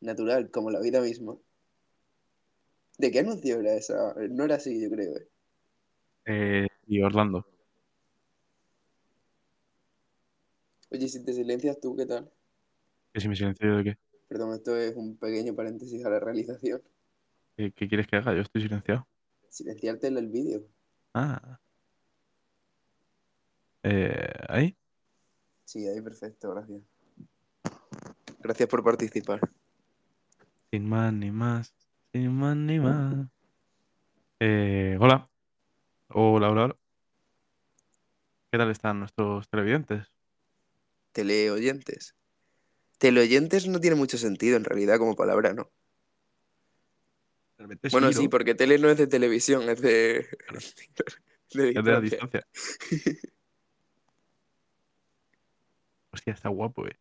Natural, como la vida misma. ¿De qué anuncio era esa? No era así, yo creo. ¿eh? Eh, y Orlando. Oye, si te silencias tú, ¿qué tal? ¿Que si me silencio yo de qué? Perdón, esto es un pequeño paréntesis a la realización. ¿Qué, qué quieres que haga? Yo estoy silenciado. Silenciarte en el vídeo. Ah. Eh, ¿ahí? Sí, ahí perfecto, gracias. Gracias por participar. Sin más ni más. Sin más ni más. Eh, hola. Hola, hola, hola. ¿Qué tal están nuestros televidentes? Teleoyentes. Teleoyentes no tiene mucho sentido en realidad como palabra, ¿no? Realmente Bueno, sí, porque tele no es de televisión, es de, de Es de la distancia. Hostia, está guapo, eh.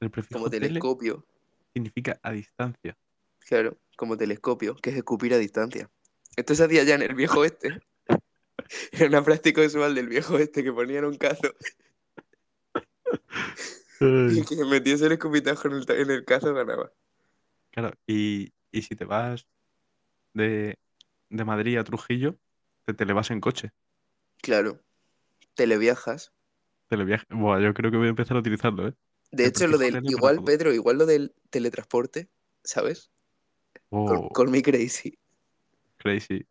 El prefijo Como tele telescopio. significa a distancia. Claro, como telescopio, que es escupir a distancia. Esto se hacía ya en el viejo este. Era una práctica visual del viejo este que ponían un cazo y que metiese el escupitajo en el, en el cazo ganaba. Claro, y, y si te vas de, de Madrid a Trujillo, te televas en coche. Claro, televiajas. Televiaje. Buah, yo creo que voy a empezar a utilizarlo, ¿eh? De hecho, lo del. Igual. Pedro, igual lo del teletransporte, ¿sabes? Call, Oh, call me crazy. crazy.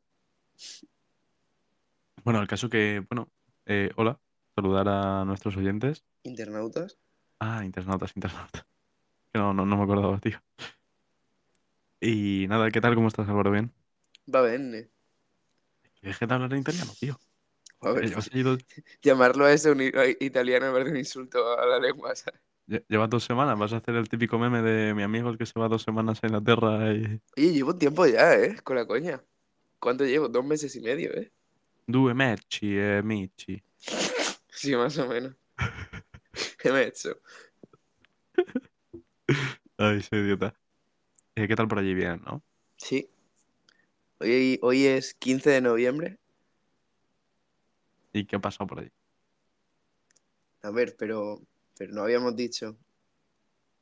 Bueno, el caso que, bueno, eh, hola, saludar a nuestros oyentes. Internautas. Ah, internautas, internautas. No, no, no me acordaba, tío. Y nada, ¿qué tal? ¿Cómo estás, Álvaro? ¿Bien? Va. Que deje de hablar en italiano, tío. A ver, llamarlo a ese a italiano me parece un insulto a la lengua, ¿sabes? Lle- llevas dos semanas, vas a hacer el típico meme de mi amigo el que se va dos semanas a Inglaterra y... Oye, llevo un tiempo ya, ¿eh? Con la coña. ¿Cuánto llevo? Dos meses y medio, ¿eh? Due merci e amici. Sí, más o menos. ¿Qué me he hecho? Ay, soy idiota. Eh, ¿qué tal por allí? Bien, ¿no? Sí. Hoy, hoy es 15 de noviembre. ¿Y qué ha pasado por allí? A ver, pero, pero no habíamos dicho.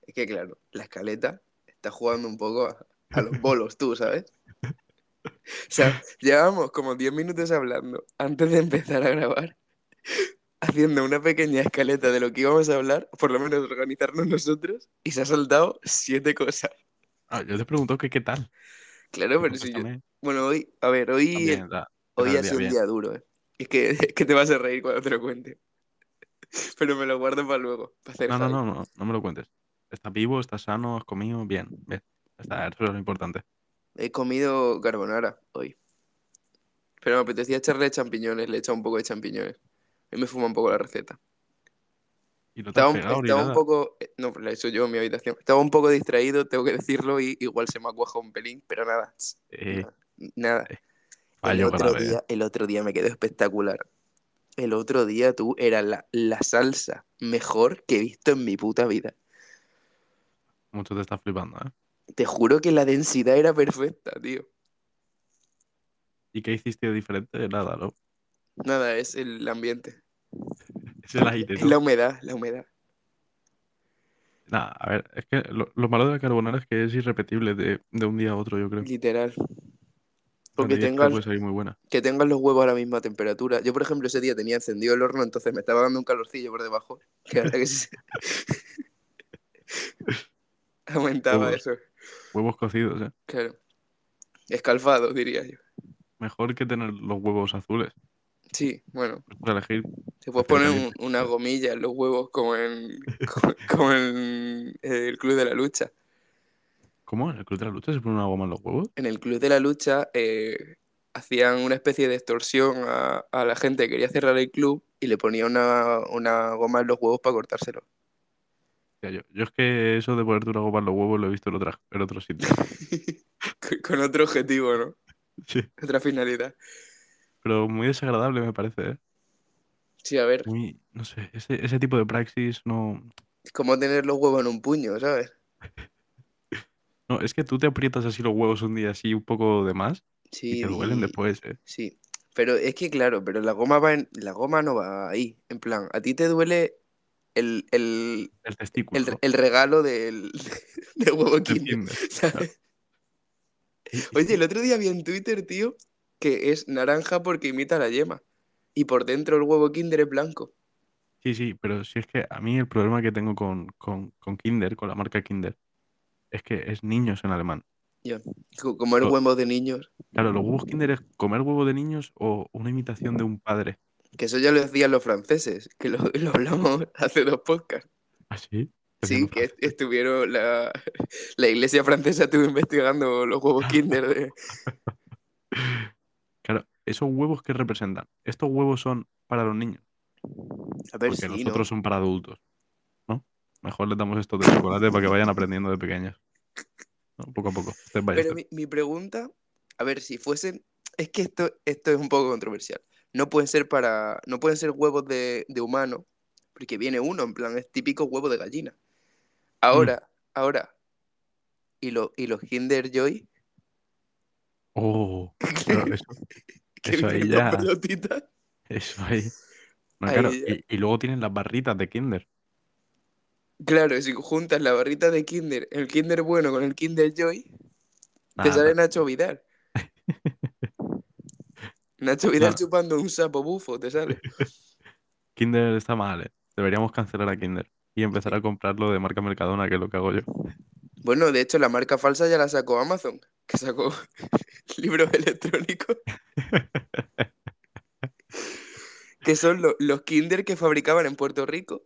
Es que, claro, la escaleta está jugando un poco a, a los bolos, tú, ¿sabes? O sea, llevamos como 10 minutos hablando antes de empezar a grabar, haciendo una pequeña escaleta de lo que íbamos a hablar, por lo menos organizarnos nosotros, y se ha soltado siete cosas. Ah, yo te pregunto que qué tal. Claro, pero si yo... Bueno, hoy, a ver, hoy, También, da- ¿qué hoy ha sido un día duro, ¿eh? Es que, es que te vas a reír cuando te lo cuente. Pero me lo guardo para luego, para No, no, no, no, no me lo cuentes. ¿Estás vivo? ¿Estás sano? ¿Has comido? Bien, Está, eso es lo importante. He comido carbonara hoy. Pero me apetecía echarle champiñones, le he echado un poco de champiñones. Y me fuma un poco la receta. Y no te Estaba, un- pegado estaba un poco. eh, No, hecho yo en mi habitación. Estaba un poco distraído, tengo que decirlo, y igual se me ha cuajado un pelín, pero nada. Eh, nada, Nada. eh, El otro, día, el otro día me quedó espectacular. El otro día tú era la, la salsa mejor que he visto en mi puta vida. Mucho te estás flipando, ¿eh? Te juro que la densidad era perfecta, tío. ¿Y qué hiciste de diferente? Nada, ¿no? Nada, es el ambiente. Es el aire, Es ¿no? la humedad, la humedad. Nada, a ver, es que lo, lo malo de la carbonara es que es irrepetible de, de un día a otro, yo creo. Literal. O que tengas, puede salir muy buena. que tengas los huevos a la misma temperatura. Yo, por ejemplo, ese día tenía encendido el horno, entonces me estaba dando un calorcillo por debajo. Que ahora que se- Aumentaba Huevos. eso. Huevos cocidos, ¿eh? Claro. Escalfado, diría yo. Mejor que tener los huevos azules. Sí, bueno. Pues puedes elegir. Te puedes poner un- una gomilla en los huevos como en, como, como en el Club de la Lucha. ¿Cómo? ¿En el club de la lucha se pone una goma en los huevos? En el Club de la Lucha eh, hacían una especie de extorsión a, a la gente que quería cerrar el club y le ponían una, una goma en los huevos para cortárselo. Ya, yo, yo es que eso de ponerte una goma en los huevos lo he visto en, otra, en otro sitio. con, con otro objetivo, ¿no? Sí. Otra finalidad. Pero muy desagradable me parece, ¿eh? Sí, a ver, Muy, no sé, ese, ese tipo de praxis no... es como tener los huevos en un puño, ¿sabes? No, es que tú te aprietas así los huevos un día así un poco de más y Sí, te duelen y- después, ¿eh? sí. Pero es que, claro, pero la goma va en, la goma no va ahí. En plan, a ti te duele el, el, El testículo. el, regalo del, del huevo Kinder. Y- y Oye, el otro día vi en Twitter, tío, que es naranja porque imita la yema. Y por dentro el huevo Kinder es blanco. sí, sí, pero si es que a mí el problema que tengo con, con, con Kinder, con la marca Kinder, es que es niños en alemán. Comer huevos de niños. Claro, los huevos Kinder es comer huevo de niños o una imitación de un padre. Que eso ya lo decían los franceses, que lo, lo hablamos hace dos podcasts. ¿Ah, sí? Sí, que est- estuvieron, la, la iglesia francesa estuvo investigando los huevos Kinder de... Claro, esos huevos que representan. Estos huevos son para los niños, A ver porque si, los ¿no? otros son para adultos. Mejor les damos estos de chocolate para que vayan aprendiendo de pequeños. ¿no? Poco a poco. Step by Pero step. mi, mi pregunta, a ver, si fuesen... Es que esto, esto es un poco controversial. No pueden ser para... No pueden ser huevos de, de humano, porque viene uno, en plan, es típico huevo de gallina. Ahora, ahora... ¿Y, lo, y los Kinder Joy? Oh, claro, eso, eso ahí ya- eso ahí. No, Ahí claro, ya. y, y luego tienen las barritas de Kinder. Claro, si juntas la barrita de Kinder, el Kinder bueno con el Kinder Joy, te Nada. sale Nacho Vidal. Nacho Vidal chupando un sapo bufo, te sale. Kinder está mal, ¿eh? Deberíamos cancelar a Kinder y empezar a comprarlo de marca Mercadona, que es lo que hago yo. Bueno, de hecho, la marca falsa ya la sacó Amazon, que sacó libros electrónicos, que son lo- los Kinder que fabricaban en Puerto Rico.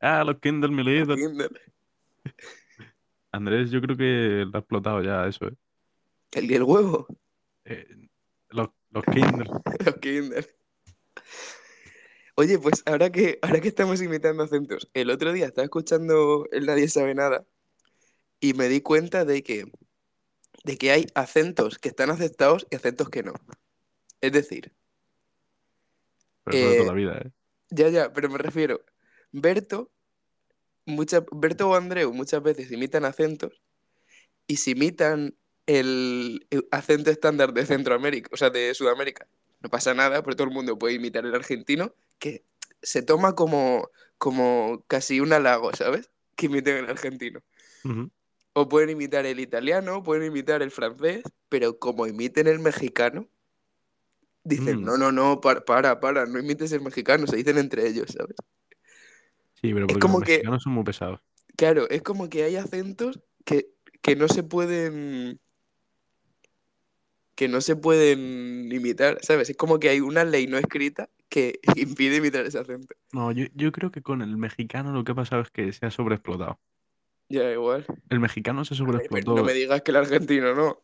Ah, los los little. Kinder. Andrés, yo creo que lo ha explotado ya eso, ¿eh? El, el huevo, Eh, los, los Kinder. los Kinder. Oye, pues ahora que, ahora que estamos imitando acentos, el otro día estaba escuchando el Nadie Sabe Nada y me di cuenta de que, de que hay acentos que están aceptados y acentos que no. Es decir, Pero eso Eh, toda la vida, ¿eh? ya, ya, pero me refiero, Berto, mucha- Berto o Andreu muchas veces imitan acentos y si imitan el, el acento estándar de Centroamérica, o sea, de Sudamérica, no pasa nada, porque todo el mundo puede imitar el argentino, que se toma como, como casi un halago, ¿sabes? Que imiten el argentino. O pueden imitar el italiano, pueden imitar el francés, pero como imiten el mexicano, dicen, Mm. no, no, no, para, para, para, no imites el mexicano, se dicen entre ellos, ¿sabes? Sí, pero Es porque como los que- mexicanos son muy pesados. Claro, es como que hay acentos que, que no se pueden. que no se pueden imitar, ¿sabes? Es como que hay una ley no escrita que impide imitar ese acento. No, yo, yo creo que con el mexicano lo que ha pasado es que se ha sobreexplotado. Ya, igual. El mexicano se Ay, pero sobreexplotó. no me digas que el argentino no.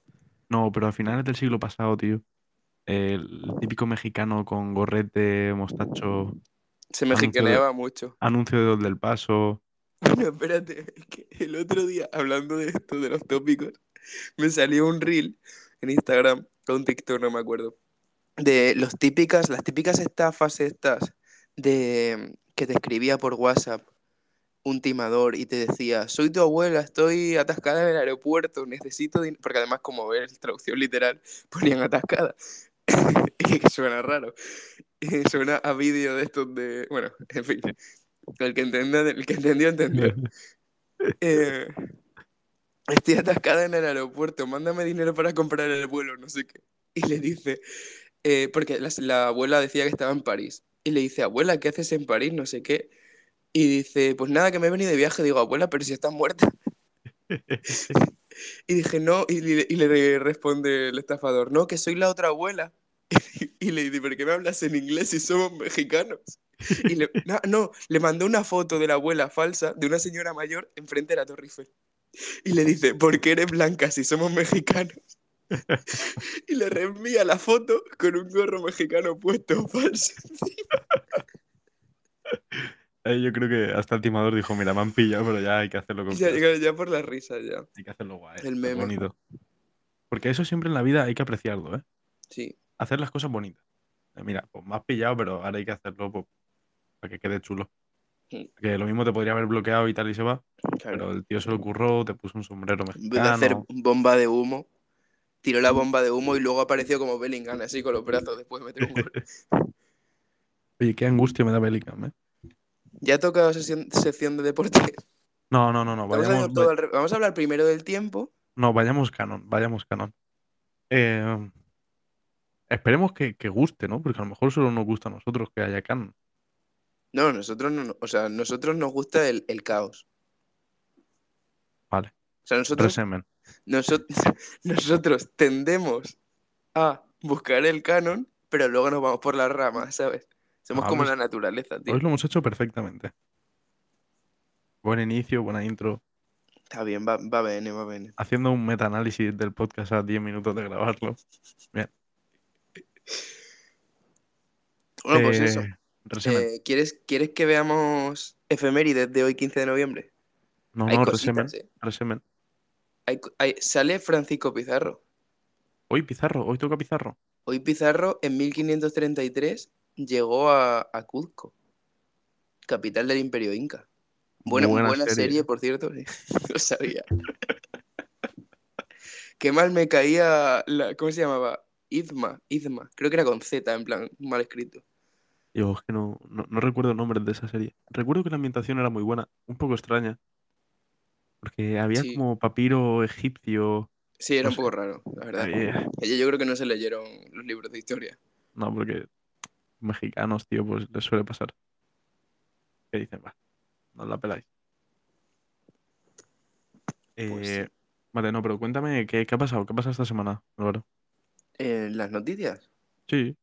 No, pero a finales del siglo pasado, tío. El típico mexicano con gorrete, mostacho, Se mexicaneaba mucho. anuncio de Dos del Paso. Bueno, espérate, es que el otro día, hablando de esto, de los tópicos, me salió un reel en Instagram, o un TikTok, no me acuerdo, de los típicas, las típicas estafas estas de que te escribía por WhatsApp un timador y te decía, soy tu abuela, estoy atascada en el aeropuerto, necesito dinero, porque además como ves, traducción literal, ponían atascada, que suena raro, suena a vídeo de estos de, bueno, en fin, el que, entienda, el que entendió, entendió. Eh, estoy atascada en el aeropuerto, mándame dinero para comprar el vuelo, no sé qué. Y le dice, eh, porque la, la abuela decía que estaba en París. Y le dice, abuela, ¿qué haces en París? No sé qué. Y dice, pues nada, que me he venido de viaje. Digo, abuela, pero si estás muerta. Y dije, no, y y le responde el estafador, no, que soy la otra abuela. Y le dice, ¿pero qué me hablas en inglés si somos mexicanos? Y le, no, no, le mandó una foto de la abuela falsa de una señora mayor enfrente de la Torre Eiffel. Y le dice, ¿por qué eres blanca si somos mexicanos? Y le reenvía la foto con un gorro mexicano puesto falso. Eh, yo creo que hasta el timador dijo, mira, me han pillado, pero ya hay que hacerlo con Ya, ya, ya por la risa, ya. Hay que hacerlo guay. el meme. bonito. Porque eso siempre en la vida hay que apreciarlo, ¿eh? Sí, Hacer las cosas bonitas. Eh, Mira, pues me has pillado, pero ahora hay que hacerlo pues, para que quede chulo. Sí. Que lo mismo te podría haber bloqueado y tal y se va, pero el tío se lo curró, te puso un sombrero En vez de hacer mexicano. bomba de humo, tiró la bomba de humo y luego apareció como Bellingham, así con los brazos después de meter un gol. Oye, qué angustia me da Bellingham, ¿eh? Ya ha tocado sesión- sección de deportes. No, no, no, no. Vayamos, al re- Vamos a hablar primero del tiempo. no, vayamos canon, vayamos canon. Eh, esperemos que, que guste, ¿no? Porque a lo mejor solo nos gusta a nosotros que haya canon. No, nosotros no, no- o sea, nosotros nos gusta el, el caos. Vale. O sea, nosotros, nosotros, nosotros tendemos a buscar el canon, pero luego nos vamos por las ramas, ¿sabes? Somos Ah, como pues- la naturaleza, tío. Hoy lo hemos hecho perfectamente. Buen inicio, buena intro. Está bien, va, va bene, va bene. Haciendo un meta-análisis del podcast a 10 minutos de grabarlo. Bueno, pues eso. Eh. Eh, ¿quieres, ¿Quieres que veamos efemérides de hoy, 15 de noviembre? no, hay no, cositas, resemen. ¿eh? Hay hay- sale Francisco Pizarro. Hoy Pizarro, hoy toca Pizarro. Hoy Pizarro, en 1533, llegó a, a Cuzco, capital del Imperio Inca. Buena, Buena buena, serie. serie. por cierto, lo sabía. Qué mal me caía, la, ¿cómo se llamaba? Izma, Izma, creo que era con Z, en plan, mal escrito. Digo, es que no, no, no recuerdo nombres de esa serie. Recuerdo que la ambientación era muy buena, un poco extraña. Porque había Sí. como papiro egipcio. Sí, era No un poco raro, la verdad. había- yo creo que no se leyeron los libros de historia. No, porque mexicanos, tío, pues les suele pasar. Que dicen, va, no la peláis. Pues Eh, Vale, no, pero cuéntame, ¿qué, qué ha pasado? ¿Qué ha pasado esta semana, Álvaro? En las noticias, Sí,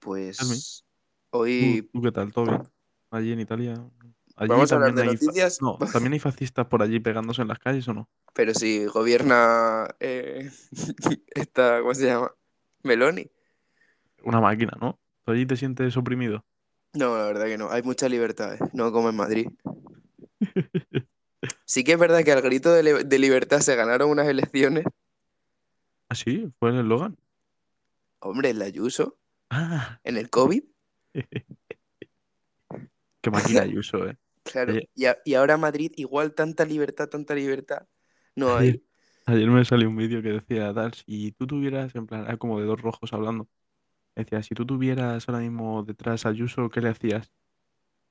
pues ¿tú, hoy tú qué tal? ¿Todo bien? Allí en Italia. Allí vamos a hablar también de hay fa- noticias, No, ¿también hay fascistas por allí pegándose en las calles o no? pero si gobierna eh, esta, ¿cómo se llama? Meloni. Una máquina, ¿no? ¿Tú allí te sientes oprimido? No, la verdad que no. Hay mucha libertad, ¿eh? no como en Madrid. Sí que es verdad que al grito de, li- de libertad se ganaron unas elecciones. ¿Ah, sí? ¿Fue el eslogan? Hombre, el Ayuso, Ah, en el COVID, qué máquina Ayuso, ¿eh? claro. Y, a- y ahora Madrid, igual tanta libertad, tanta libertad. No hay. Ayer, ayer me salió un vídeo que decía, tal, si tú tuvieras, en plan, como de dos rojos hablando. Decía, si tú tuvieras ahora mismo detrás a Ayuso, ¿qué le hacías?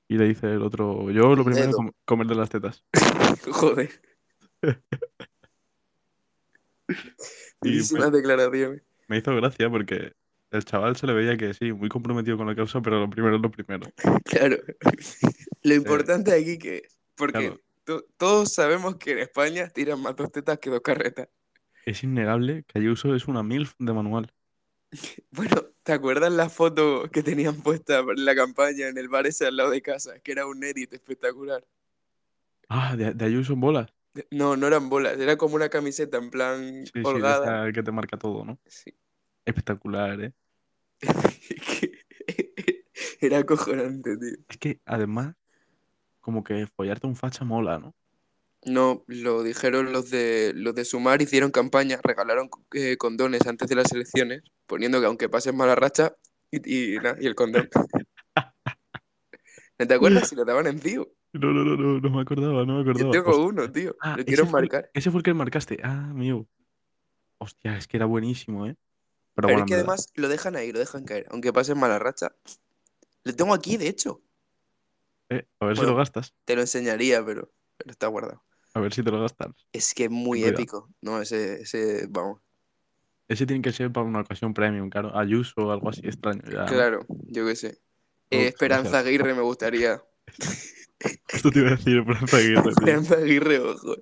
Y le dice el otro, yo lo primero, com- comer de las tetas. Joder. Y Durísimas pues, declaraciones. me hizo gracia porque el chaval se le veía que sí, muy comprometido con la causa, pero lo primero es lo primero. Claro. Lo importante aquí que es, porque claro. todos sabemos que en España tiran más dos tetas que dos carretas. Es innegable que Ayuso es una MILF de manual. Bueno, ¿te acuerdas la foto que tenían puesta en la campaña en el bar ese al lado de casa? Que era un edit espectacular. Ah, de, de Ayuso en bolas. De- No, no eran bolas, era como una camiseta en plan Sí, sí, de holgada. esta que te marca todo, ¿no? Sí. Espectacular, ¿eh? Era acojonante, tío. Es que además, como que follarte un facha mola, ¿no? No, lo dijeron los de los de Sumar, hicieron campaña, regalaron eh, condones antes de las elecciones, poniendo que aunque pases mala racha, y, y, nada, y el condón. ¿No te acuerdas? Si lo daban en tío. No, no, no, no, no me acordaba, no me Yo acordaba. tengo Hostia. uno, tío. Ah, Lo ese quiero marcar. ese fue el que marcaste. Ah, mío. Hostia, es que era buenísimo, ¿eh? Pero Pero bueno, es que además lo dejan ahí, lo dejan caer, aunque pases mala racha. Lo tengo aquí, de hecho. Eh, a ver si lo gastas. Te lo enseñaría, pero, pero está guardado. A ver si te lo gastas. Es que es muy cuidado. épico. No, ese, ese, vamos. Ese tiene que ser para una ocasión premium, claro. Ayuso o algo así extraño. Claro, yo qué sé. Eh, Esperanza. Aguirre me gustaría. Esto te iba a decir, Esperanza Aguirre. Esperanza Aguirre, ojo.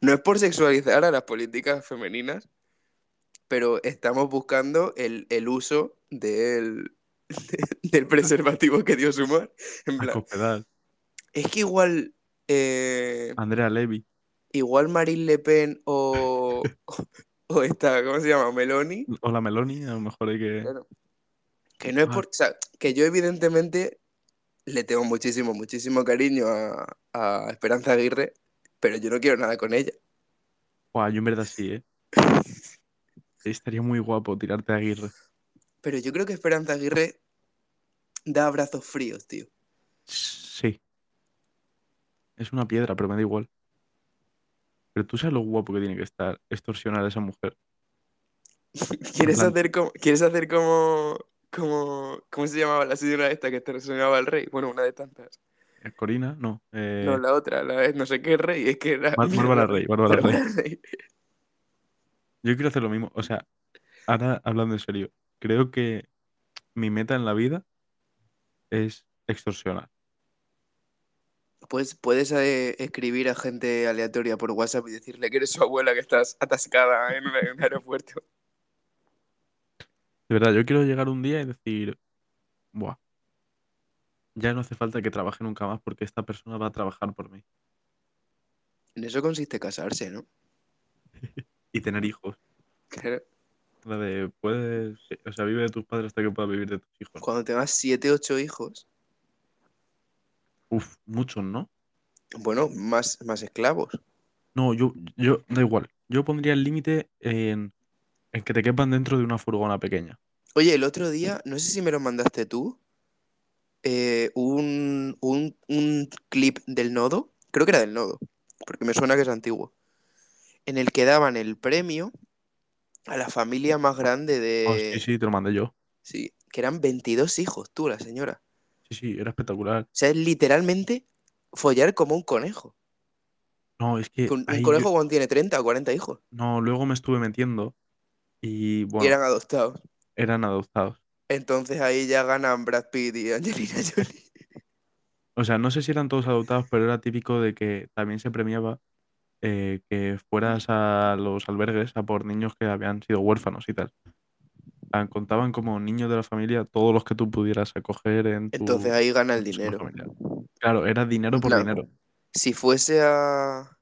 No es por sexualizar a las políticas femeninas, pero estamos buscando el, el uso del, del preservativo que dio Sumar. En plan, es que igual, eh, Andrea Levy. igual Marine Le Pen o, o esta, ¿cómo se llama? Meloni. O la Meloni, a lo mejor hay que. Claro. Que no es Ah. por. O sea, que yo evidentemente le tengo muchísimo, muchísimo cariño a, a Esperanza Aguirre, pero yo no quiero nada con ella. Buah, yo en verdad sí, ¿eh? Estaría muy guapo tirarte a Aguirre. Pero yo creo que Esperanza Aguirre da abrazos fríos, tío. Sí. Es una piedra, pero me da igual. Pero tú sabes lo guapo que tiene que estar extorsionar a esa mujer. ¿Quieres plan- hacer como, ¿quieres hacer como, como, ¿cómo se llamaba la señora esta que sonaba al rey? Bueno, una de tantas. Eh, Corina, no. eh, No, la otra, la no sé qué rey, es que era... Bárbara Rey, Bárbara Rey. Rey. Yo quiero hacer lo mismo. O sea, ahora hablando en serio, creo que mi meta en la vida es extorsionar. Pues puedes eh, escribir a gente aleatoria por WhatsApp y decirle que eres su abuela que estás atascada en, un aeropuerto. De verdad, yo quiero llegar un día y decir, buah, ya no hace falta que trabaje nunca más porque esta persona va a trabajar por mí. En eso consiste casarse, ¿no? Y tener hijos. Claro. La de, puedes, o sea, vive de tus padres hasta que puedas vivir de tus hijos. Cuando tengas 7, 8 hijos, Uf, muchos, ¿no? bueno, más, más esclavos. No, yo, yo, da igual. Yo pondría el límite en, en que te quepan dentro de una furgona pequeña. Oye, el otro día, no sé si me lo mandaste tú, eh, un, un, un clip del nodo, creo que era del nodo, porque me suena que es antiguo, en el que daban el premio a la familia más grande de... sí, sí, te lo mandé yo. Sí, que eran 22 hijos, tú, la señora. Sí, sí, era espectacular. O sea, es literalmente follar como un conejo. No, es que un, un ahí yo- conejo cuando tiene 30 o 40 hijos. no, luego me estuve metiendo y Y bueno, eran adoptados. eran adoptados. Entonces ahí ya ganan Brad Pitt y Angelina Jolie. O sea, no sé si eran todos adoptados, pero era típico de que también se premiaba eh, que fueras a los albergues a por niños que habían sido huérfanos y tal. Ah, Contaban como niños de la familia todos los que tú pudieras acoger en tu Entonces ahí gana el dinero. familiar. Claro, era dinero por dinero. Si fuese a.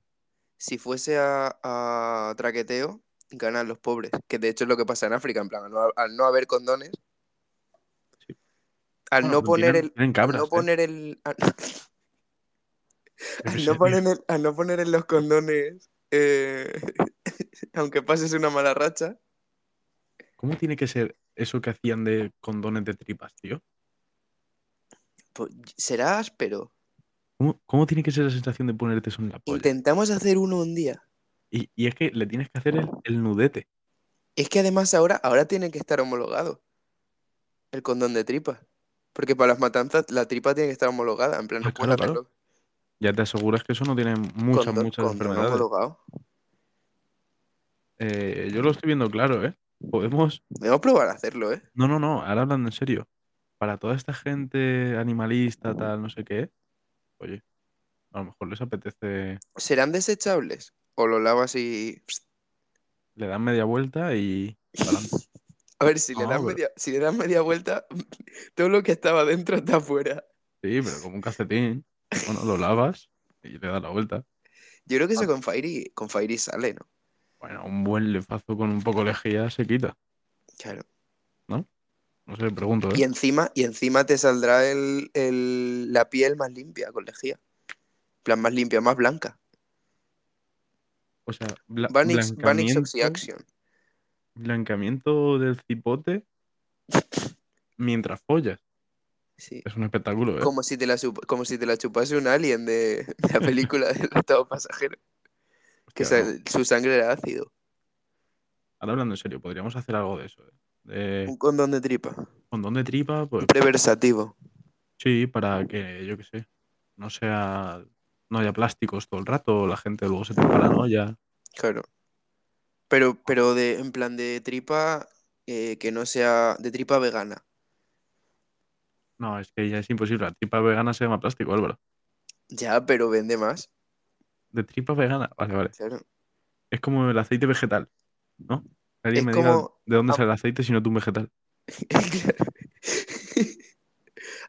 Si fuese a, a traqueteo, ganan los pobres. Que de hecho es lo que pasa en África, en plan, al no, al no haber condones. Sí. Al Bueno, no pero poner tienen- el. tienen al cabras, no ¿eh? poner el. Al, no poner el- al no poner en los condones. eh, aunque pases una mala racha. ¿Cómo tiene que ser eso que hacían de condones de tripas, tío? Pues, será áspero. ¿Cómo, cómo tiene que ser la sensación de ponerte eso en la polla? Intentamos hacer uno un día. Y, y es que le tienes que hacer el, el nudete. Es que además ahora, ahora tiene que estar homologado el condón de tripa. Porque para las matanzas la tripa tiene que estar homologada. En plan, Ah, claro, claro. Ya te aseguras que eso no tiene muchas, condón- muchas condón enfermedades. homologado. Eh, yo lo estoy viendo claro, ¿eh? Podemos... Debemos probar a hacerlo, ¿eh? No, no, no, ahora hablando en serio. Para toda esta gente animalista, tal, no sé qué, oye, a lo mejor les apetece, ¿Serán desechables? ¿O lo lavas y... le dan media vuelta y... A ver, si le, das pero- media, si le das media vuelta, todo lo que estaba dentro está afuera. Sí, pero como un calcetín. Bueno, lo lavas y le das la vuelta. Yo creo que eso Ah. con Fairy, con Fairy sale, ¿no? Bueno, un buen lefazo con un poco de lejía se quita. Claro. No sé, pregunto, Y ¿eh? encima, y encima te saldrá el, el- la piel más limpia con lejía. En plan, más limpia, más blanca. O sea, bla- Vanix, Vanix blancamiento, Oxyaction. blancamiento del cipote mientras follas. Sí. Es un espectáculo, ¿eh? Como si te la, como si te la chupase un alien de, de la película del octavo pasajero. Que su sangre era ácido. Ahora hablando en serio, podríamos hacer algo de eso, ¿eh? De Un condón de tripa. condón de tripa, pues Un preversativo. sí, para que, yo qué sé, no sea, no haya plásticos todo el rato, la gente luego se te paranoia. Claro. Pero, pero de, en plan de tripa eh, que no sea de tripa vegana. No, es que ya es imposible. La tripa vegana se llama plástico, Álvaro. Ya, pero vende más. De tripa vegana, vale, vale. Claro. Es como el aceite vegetal, ¿no? Es me diga de dónde ah. sale el aceite si no tú un vegetal. Claro.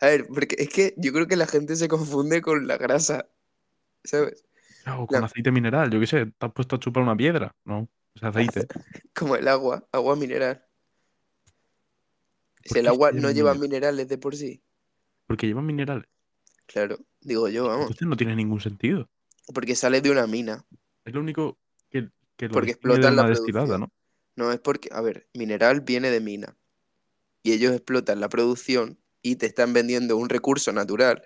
A ver, porque es que yo creo que la gente se confunde con la grasa. ¿Sabes? O con La- aceite mineral, yo qué sé, te has puesto a chupar una piedra, ¿no? Es aceite. Como el agua, agua mineral. Si ¿Por el agua no lleva mineral? minerales de por sí. Porque llevan minerales. Claro, digo yo, vamos. Entonces no tiene ningún sentido. Porque sale de una mina. Es lo único que, que lo Porque de explotan la destilada, producción. ¿no? No es porque, a ver, mineral viene de mina. Y ellos explotan la producción y te están vendiendo un recurso natural.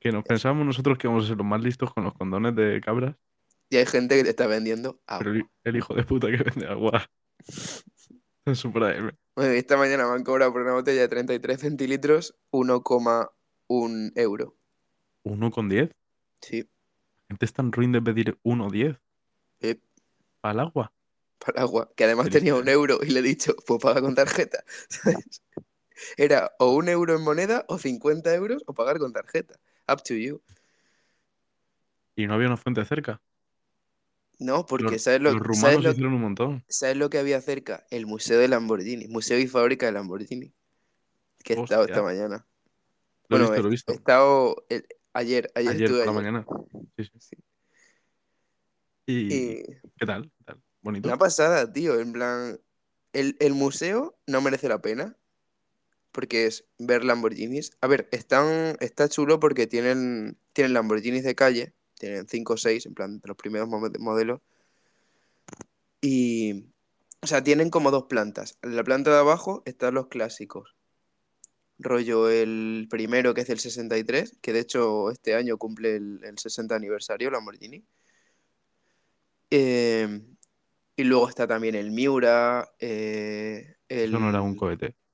Que nos pensábamos nosotros que íbamos a ser los más listos con los condones de cabras, Y hay gente que te está vendiendo agua. pero el, hijo de puta que vende agua en su prime. Bueno, esta mañana me han cobrado por una botella de 33 centilitros 1,1 euro. ¿Uno con 10? Sí, La gente es tan ruin de pedir 1,10 eh, para el agua. para el agua. Que además tenía un euro y le he dicho, pues paga con tarjeta. ¿sabes? Era o un euro en moneda o 50 euros o pagar con tarjeta. Up to you. Y no había una fuente cerca. No, porque Los, ¿sabes, lo, los ¿sabes, lo, hicieron un montón. ¿sabes lo que había cerca? El Museo de Lamborghini. Museo y fábrica de Lamborghini. Que he estado esta mañana. Lo he Bueno, visto, he, lo he he visto. estado el- ayer, ayer, Ayer estuve por la mañana. Sí, sí. Sí. ¿Y Y qué tal? ¿Qué tal? ¿Bonito? una pasada, tío. En plan, el, el museo no merece la pena. Porque es ver Lamborghinis. A ver, están, está chulo porque tienen, tienen Lamborghinis de calle. Tienen 5 o 6, en plan, de los primeros mo- modelos. Y, o sea, tienen como dos plantas. En la planta de abajo están los clásicos. Rollo el primero, que es del 63, que de hecho este año cumple el, el 60 aniversario, Lamborghini. Eh, y luego está también el Miura, eh, Eso no era un cohete.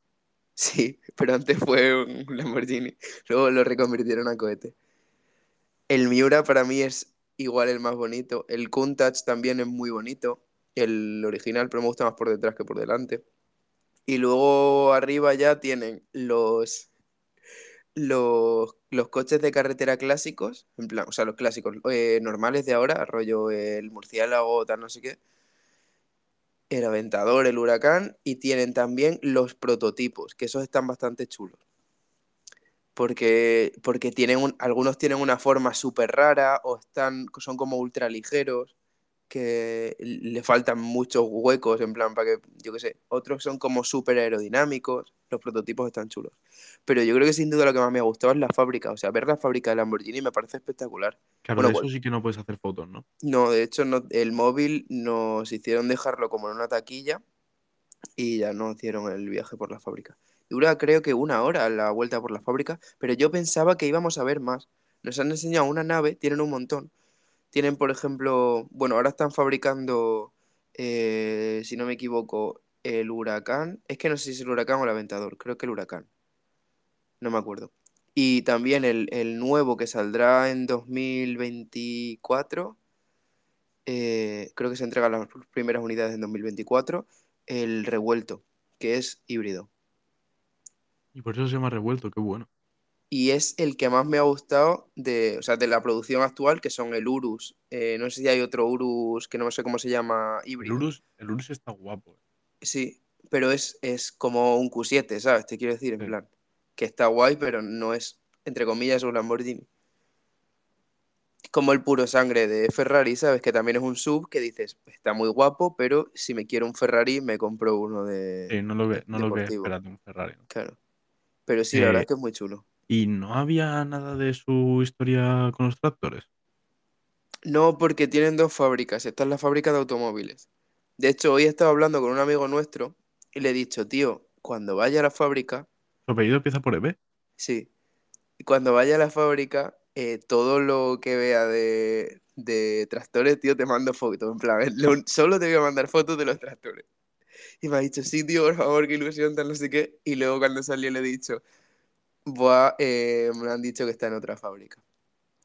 Sí, pero antes fue un Lamborghini. Luego lo reconvirtieron a cohete. El Miura para mí es igual el más bonito. El Countach también es muy bonito. El original, pero me gusta más por detrás que por delante. Y luego arriba ya tienen los, los, los coches de carretera clásicos, en plan, o sea, los clásicos eh, normales de ahora, rollo el murciélago, tal, no sé qué. El Aventador, el Huracán, y tienen también los prototipos, que esos están bastante chulos. Porque, porque tienen un- algunos tienen una forma súper rara o están, son como ultra ligeros, que le faltan muchos huecos, en plan, para que, yo qué sé, otros son como súper aerodinámicos, los prototipos están chulos. Pero yo creo que sin duda lo que más me ha gustado es la fábrica, o sea, ver la fábrica de Lamborghini me parece espectacular. Claro, Bueno, de pues- eso sí que no puedes hacer fotos, ¿no? No, de hecho, no, el móvil nos hicieron dejarlo como en una taquilla y ya nos hicieron el viaje por la fábrica. Dura creo que una hora la vuelta por la fábrica, pero yo pensaba que íbamos a ver más. Nos han enseñado una nave, tienen un montón. Tienen, por ejemplo, bueno, ahora están fabricando, eh, si no me equivoco, el huracán. Es que no sé si es el huracán o el aventador, creo que el huracán. No me acuerdo. Y también el, el nuevo que saldrá en 2024 eh, creo que se entregan las primeras unidades en 2024, el revuelto, que es híbrido. Y por eso se llama revuelto, qué bueno. Y es el que más me ha gustado de, o sea, de la producción actual, que son el Urus. Eh, no sé si hay otro Urus que no sé cómo se llama El híbrido. Urus, el Urus está guapo. eh. Sí, pero es, es como un Q7, ¿sabes? Te quiero decir, en Sí. plan, que está guay, pero no es, entre comillas, un Lamborghini. Como el puro sangre de Ferrari, ¿sabes? Que también es un sub que dices, está muy guapo, pero si me quiero un Ferrari, me compro uno de Sí, no lo que, no lo que deportivo. espera de un Ferrari. ¿no? Claro. Pero sí, la verdad Eh, es que es muy chulo. ¿Y no había nada de su historia con los tractores? No, porque tienen dos fábricas. Esta es la fábrica de automóviles. De hecho, hoy he estado hablando con un amigo nuestro y le he dicho, tío, cuando vaya a la fábrica, Su apellido empieza por EB. sí, cuando vaya a la fábrica, eh, todo lo que vea de, de tractores, tío, te mando fotos. En plan, lo- solo te voy a mandar fotos de los tractores. Y me ha dicho, sí, tío, por favor, qué ilusión, tal, no sé qué. Y luego cuando salió le he dicho, Eh, me han dicho que está en otra fábrica.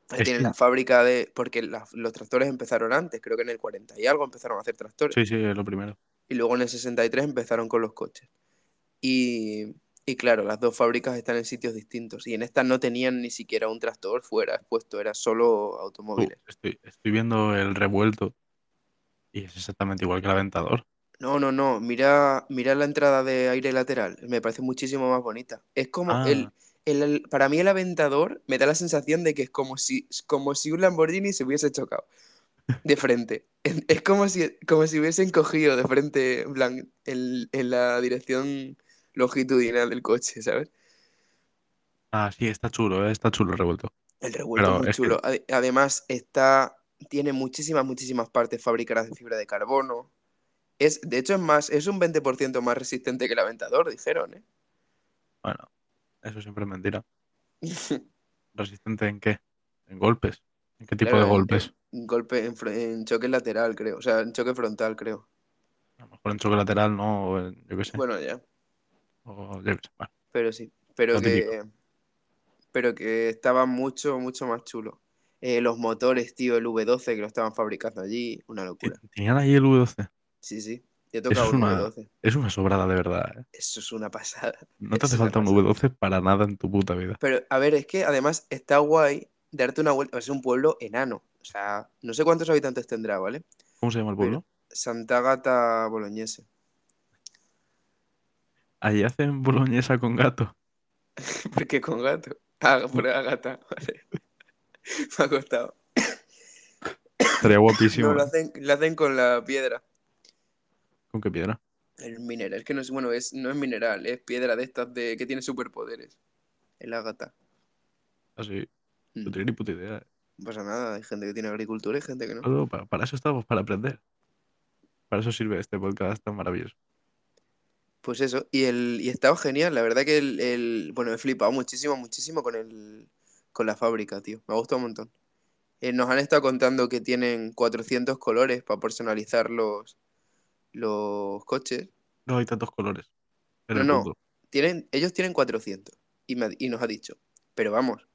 Ahí Es tienen que- la fábrica de. Porque la- los tractores empezaron antes, creo que en el 40 y algo empezaron a hacer tractores. Sí, sí, es lo primero. Y luego en el 63 empezaron con los coches. Y, y claro, las dos fábricas están en sitios distintos. Y en esta no tenían ni siquiera un tractor fuera expuesto, era solo automóviles. estoy, estoy viendo el revuelto y es exactamente igual que el Aventador. No, no, no. Mira, mira la entrada de aire lateral. Me parece muchísimo más bonita. Es como Ah. el, el- para mí el Aventador me da la sensación de que es como si, como si un Lamborghini se hubiese chocado de frente. Es como si, como si hubiesen cogido de frente, en en, en la dirección longitudinal del coche, ¿sabes? Ah, sí, está chulo, eh, está chulo el revuelto. El revuelto Pero es muy es que- chulo. Ade- Además, está, tiene muchísimas, muchísimas partes fabricadas de fibra de carbono. Es, de hecho, es más, es un 20% más resistente que el Aventador, dijeron, ¿eh? Bueno, eso siempre es mentira. ¿Resistente en qué? ¿En golpes? ¿En qué tipo Claro, de golpes? en golpe, en, choque lateral, creo. O sea, en choque frontal, creo. A lo mejor en choque lateral, no, o en- yo qué sé. Bueno, ya. O yo qué sé, bueno, Pero sí, pero lo típico. que, pero que estaba mucho, mucho más chulo. Eh, los motores, tío, el V12 que lo estaban fabricando allí, una locura. Tenían ahí el V12. Sí, sí, yo he tocado es un una, V12. es una sobrada de verdad. ¿eh? Eso es una pasada. No te hace falta un pasada. V12 para nada en tu puta vida. Pero, a ver, es que además está guay darte una vuelta. Es un pueblo enano. O sea, no sé cuántos habitantes tendrá, ¿vale? ¿Cómo se llama el Pero pueblo? Santa Gata Boloñese. Allí hacen boloñesa con gato. ¿Por qué con gato? Ah, por la gata, vale. Me ha costado. Estaría guapísimo. No, lo ¿eh? hacen, lo hacen con la piedra. ¿Con qué piedra? El mineral. Es que no es, bueno, es, no es mineral, es piedra de estas de que tiene superpoderes. Es la gata. Así. Mm. No tengo ni puta idea. ¿eh? No pasa nada, hay gente que tiene agricultura y gente que no. Claro, para, para eso estamos, para aprender. Para eso sirve este podcast tan maravilloso. Pues eso, y, el, y estaba genial, la verdad que el, el- bueno, he flipado muchísimo, muchísimo con el, con la fábrica, tío, me ha gustado un montón. Eh, nos han estado contando que tienen 400 colores para personalizar los, los coches. No hay tantos colores. No, no, mundo. tienen, ellos tienen 400 y, me y nos ha dicho, pero vamos,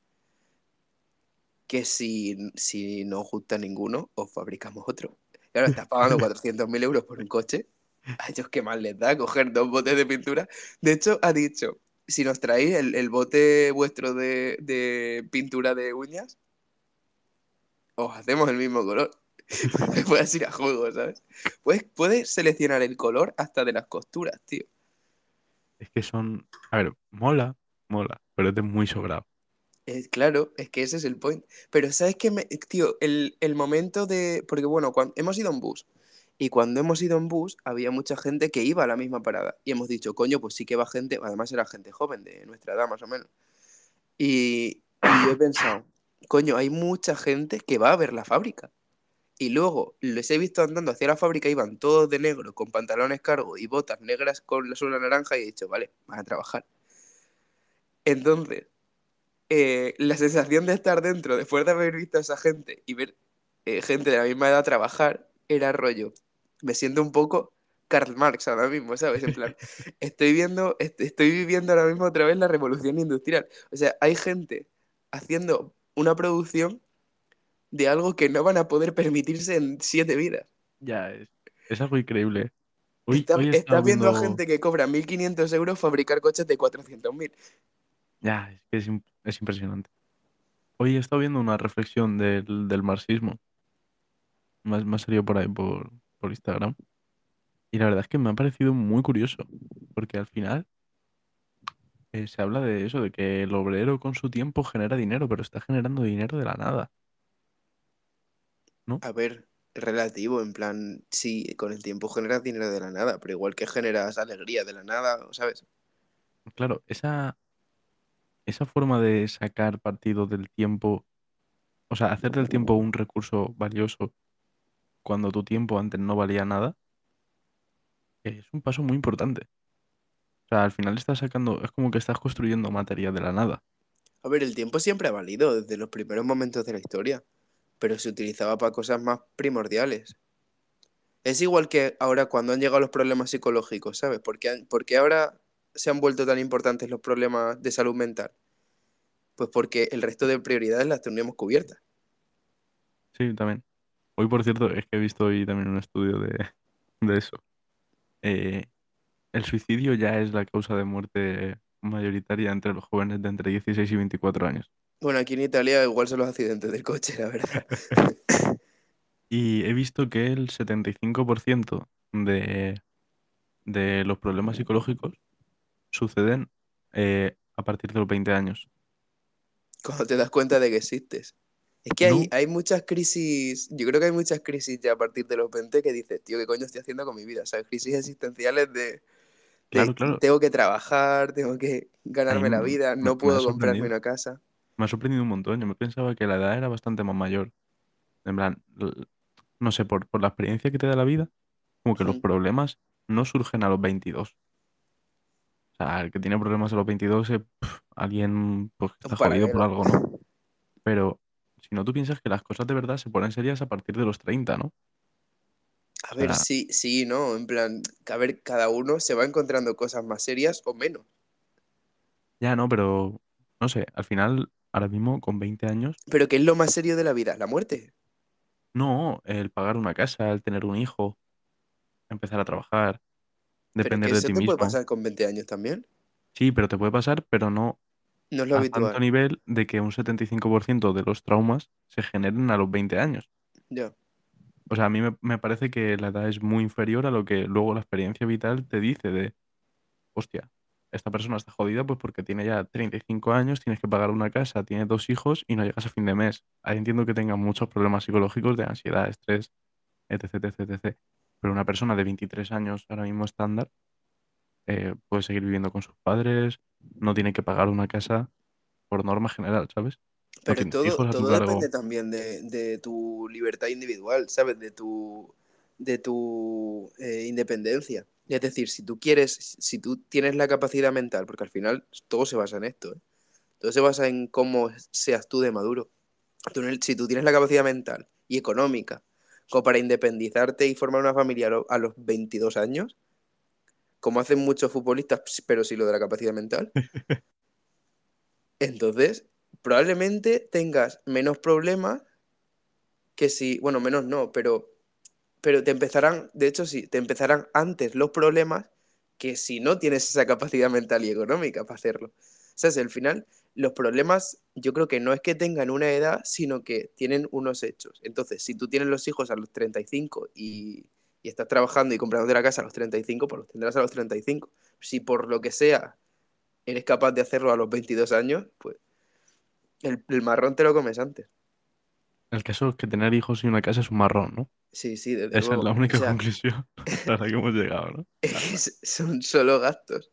que si, si no os gusta ninguno, os fabricamos otro. Claro, estás pagando 400.000 euros por un coche. A ellos qué mal les da coger dos botes de pintura. De hecho, ha dicho, si nos traéis el, el bote vuestro de, de pintura de uñas, os hacemos el mismo color. Puedes ir a juego, ¿sabes? Puedes, puedes seleccionar el color hasta de las costuras, tío. Es que son. A ver, mola, mola, pero es muy sobrado. Es, claro, es que ese es el point. Pero ¿sabes qué? Me, tío, el, el momento de... Porque bueno, cuando, hemos ido en bus. Y cuando hemos ido en bus, había mucha gente que iba a la misma parada. Y hemos dicho, coño, pues sí que va gente... Además era gente joven, de nuestra edad más o menos. Y, y yo he pensado, coño, hay mucha gente que va a ver la fábrica. Y luego les he visto andando hacia la fábrica, iban todos de negro, con pantalones cargo y botas negras con la suela naranja, y he dicho, vale, van a trabajar. Entonces, eh, la sensación de estar dentro después de haber visto a esa gente y ver eh, gente de la misma edad trabajar era rollo. Me siento un poco Karl Marx ahora mismo, ¿sabes? En plan, estoy viendo, est- estoy viviendo ahora mismo otra vez la revolución industrial. O sea, hay gente haciendo una producción de algo que no van a poder permitirse en siete vidas. Ya, es, es algo increíble. Hoy, Está- hoy viendo a gente que cobra 1.500 euros fabricar coches de 400.000. Ya, es que es, im- es impresionante. Hoy he estado viendo una reflexión del, del marxismo. Más, más salido por ahí por, por Instagram. Y la verdad es que me ha parecido muy curioso. Porque al final eh, se habla de eso, de que el obrero con su tiempo genera dinero, pero está generando dinero de la nada. A ver, relativo, en plan, sí, con el tiempo generas dinero de la nada, pero igual que generas alegría de la nada, ¿sabes? Claro, esa, esa forma de sacar partido del tiempo, o sea, hacer del tiempo un recurso valioso cuando tu tiempo antes no valía nada, es un paso muy importante. O sea, al final estás sacando, es como que estás construyendo materia de la nada. A ver, el tiempo siempre ha valido desde los primeros momentos de la historia, pero se utilizaba para cosas más primordiales. Es igual que ahora cuando han llegado los problemas psicológicos, ¿sabes? ¿Por qué, han- ahora se han vuelto tan importantes los problemas de salud mental? Pues porque el resto de prioridades las tenemos cubiertas. Sí, también. Hoy, por cierto, es que he visto hoy también un estudio de, de eso. Eh, el suicidio ya es la causa de muerte mayoritaria entre los jóvenes de entre 16 y 24 años. Bueno, aquí en Italia igual son los accidentes del coche, la verdad. Y he visto que el 75% de, de los problemas psicológicos suceden eh, a partir de los 20 años. Cuando te das cuenta de que existes. Es que hay, No. hay muchas crisis, yo creo que hay muchas crisis ya a partir de los 20 que dices, tío, ¿qué coño estoy haciendo con mi vida? ¿Sabes? Crisis existenciales de, de Claro, claro. tengo que trabajar, tengo que ganarme la vida, no puedo comprarme una casa. Me ha sorprendido un montón. Yo me pensaba que la edad era bastante más mayor. En plan, no sé, por, por la experiencia que te da la vida, como que los problemas no surgen a los 22. O sea, el que tiene problemas a los 22 es pf, alguien pues, que Un está jodido por algo, ¿no? Pero si no, tú piensas que las cosas de verdad se ponen serias a partir de los 30, ¿no? A O ver, sea, sí, sí, ¿no? En plan, a ver, cada uno se va encontrando cosas más serias o menos. ya no, pero no sé, al final, ahora mismo con 20 años, Pero ¿qué es lo más serio de la vida? ¿La muerte? no, el pagar una casa, el tener un hijo, empezar a trabajar, Pero que depender de eso ti te puede mismo. pasar con 20 años también. Sí, pero te puede pasar, pero no No es lo a tanto habitual. nivel de que un 75% de los traumas se generen a los 20 años. Ya. O sea, a mí me, me parece que la edad es muy inferior a lo que luego la experiencia vital te dice de, hostia, esta persona está jodida pues porque tiene ya 35 años, tienes que pagar una casa, tiene dos hijos y no llegas a fin de mes. Ahí entiendo que tenga muchos problemas psicológicos de ansiedad, estrés, etc, etc, etc. Pero una persona de 23 años ahora mismo estándar eh, puede seguir viviendo con sus padres, no tiene que pagar una casa por norma general, ¿sabes? Pero todo, depende también de, de tu libertad individual, ¿sabes? De tu, de tu eh, independencia. Es decir, si tú quieres, si tú tienes la capacidad mental, porque al final todo se basa en esto, ¿eh? Todo se basa en cómo seas tú de maduro. Tú si tú tienes la capacidad mental y económica como para independizarte y formar una familia a los 22 años, como hacen muchos futbolistas, pero sí lo de la capacidad mental, entonces probablemente tengas menos problemas que si, bueno, menos no, pero, pero te empezarán, de hecho sí, te empezarán antes los problemas que si no tienes esa capacidad mental y económica para hacerlo. O sea, al final los problemas yo creo que no es que tengan una edad, sino que tienen unos hechos. Entonces, si tú tienes los hijos a los 35 y, y estás trabajando y comprándote la casa a los 35, pues los tendrás a los 35. Si por lo que sea eres capaz de hacerlo a los 22 años, pues el, el marrón te lo comes antes. El caso es que tener hijos y una casa es un marrón, ¿no? Sí, sí, desde Esa es la O única sea, conclusión a la que hemos llegado, ¿no? es- son solo gastos.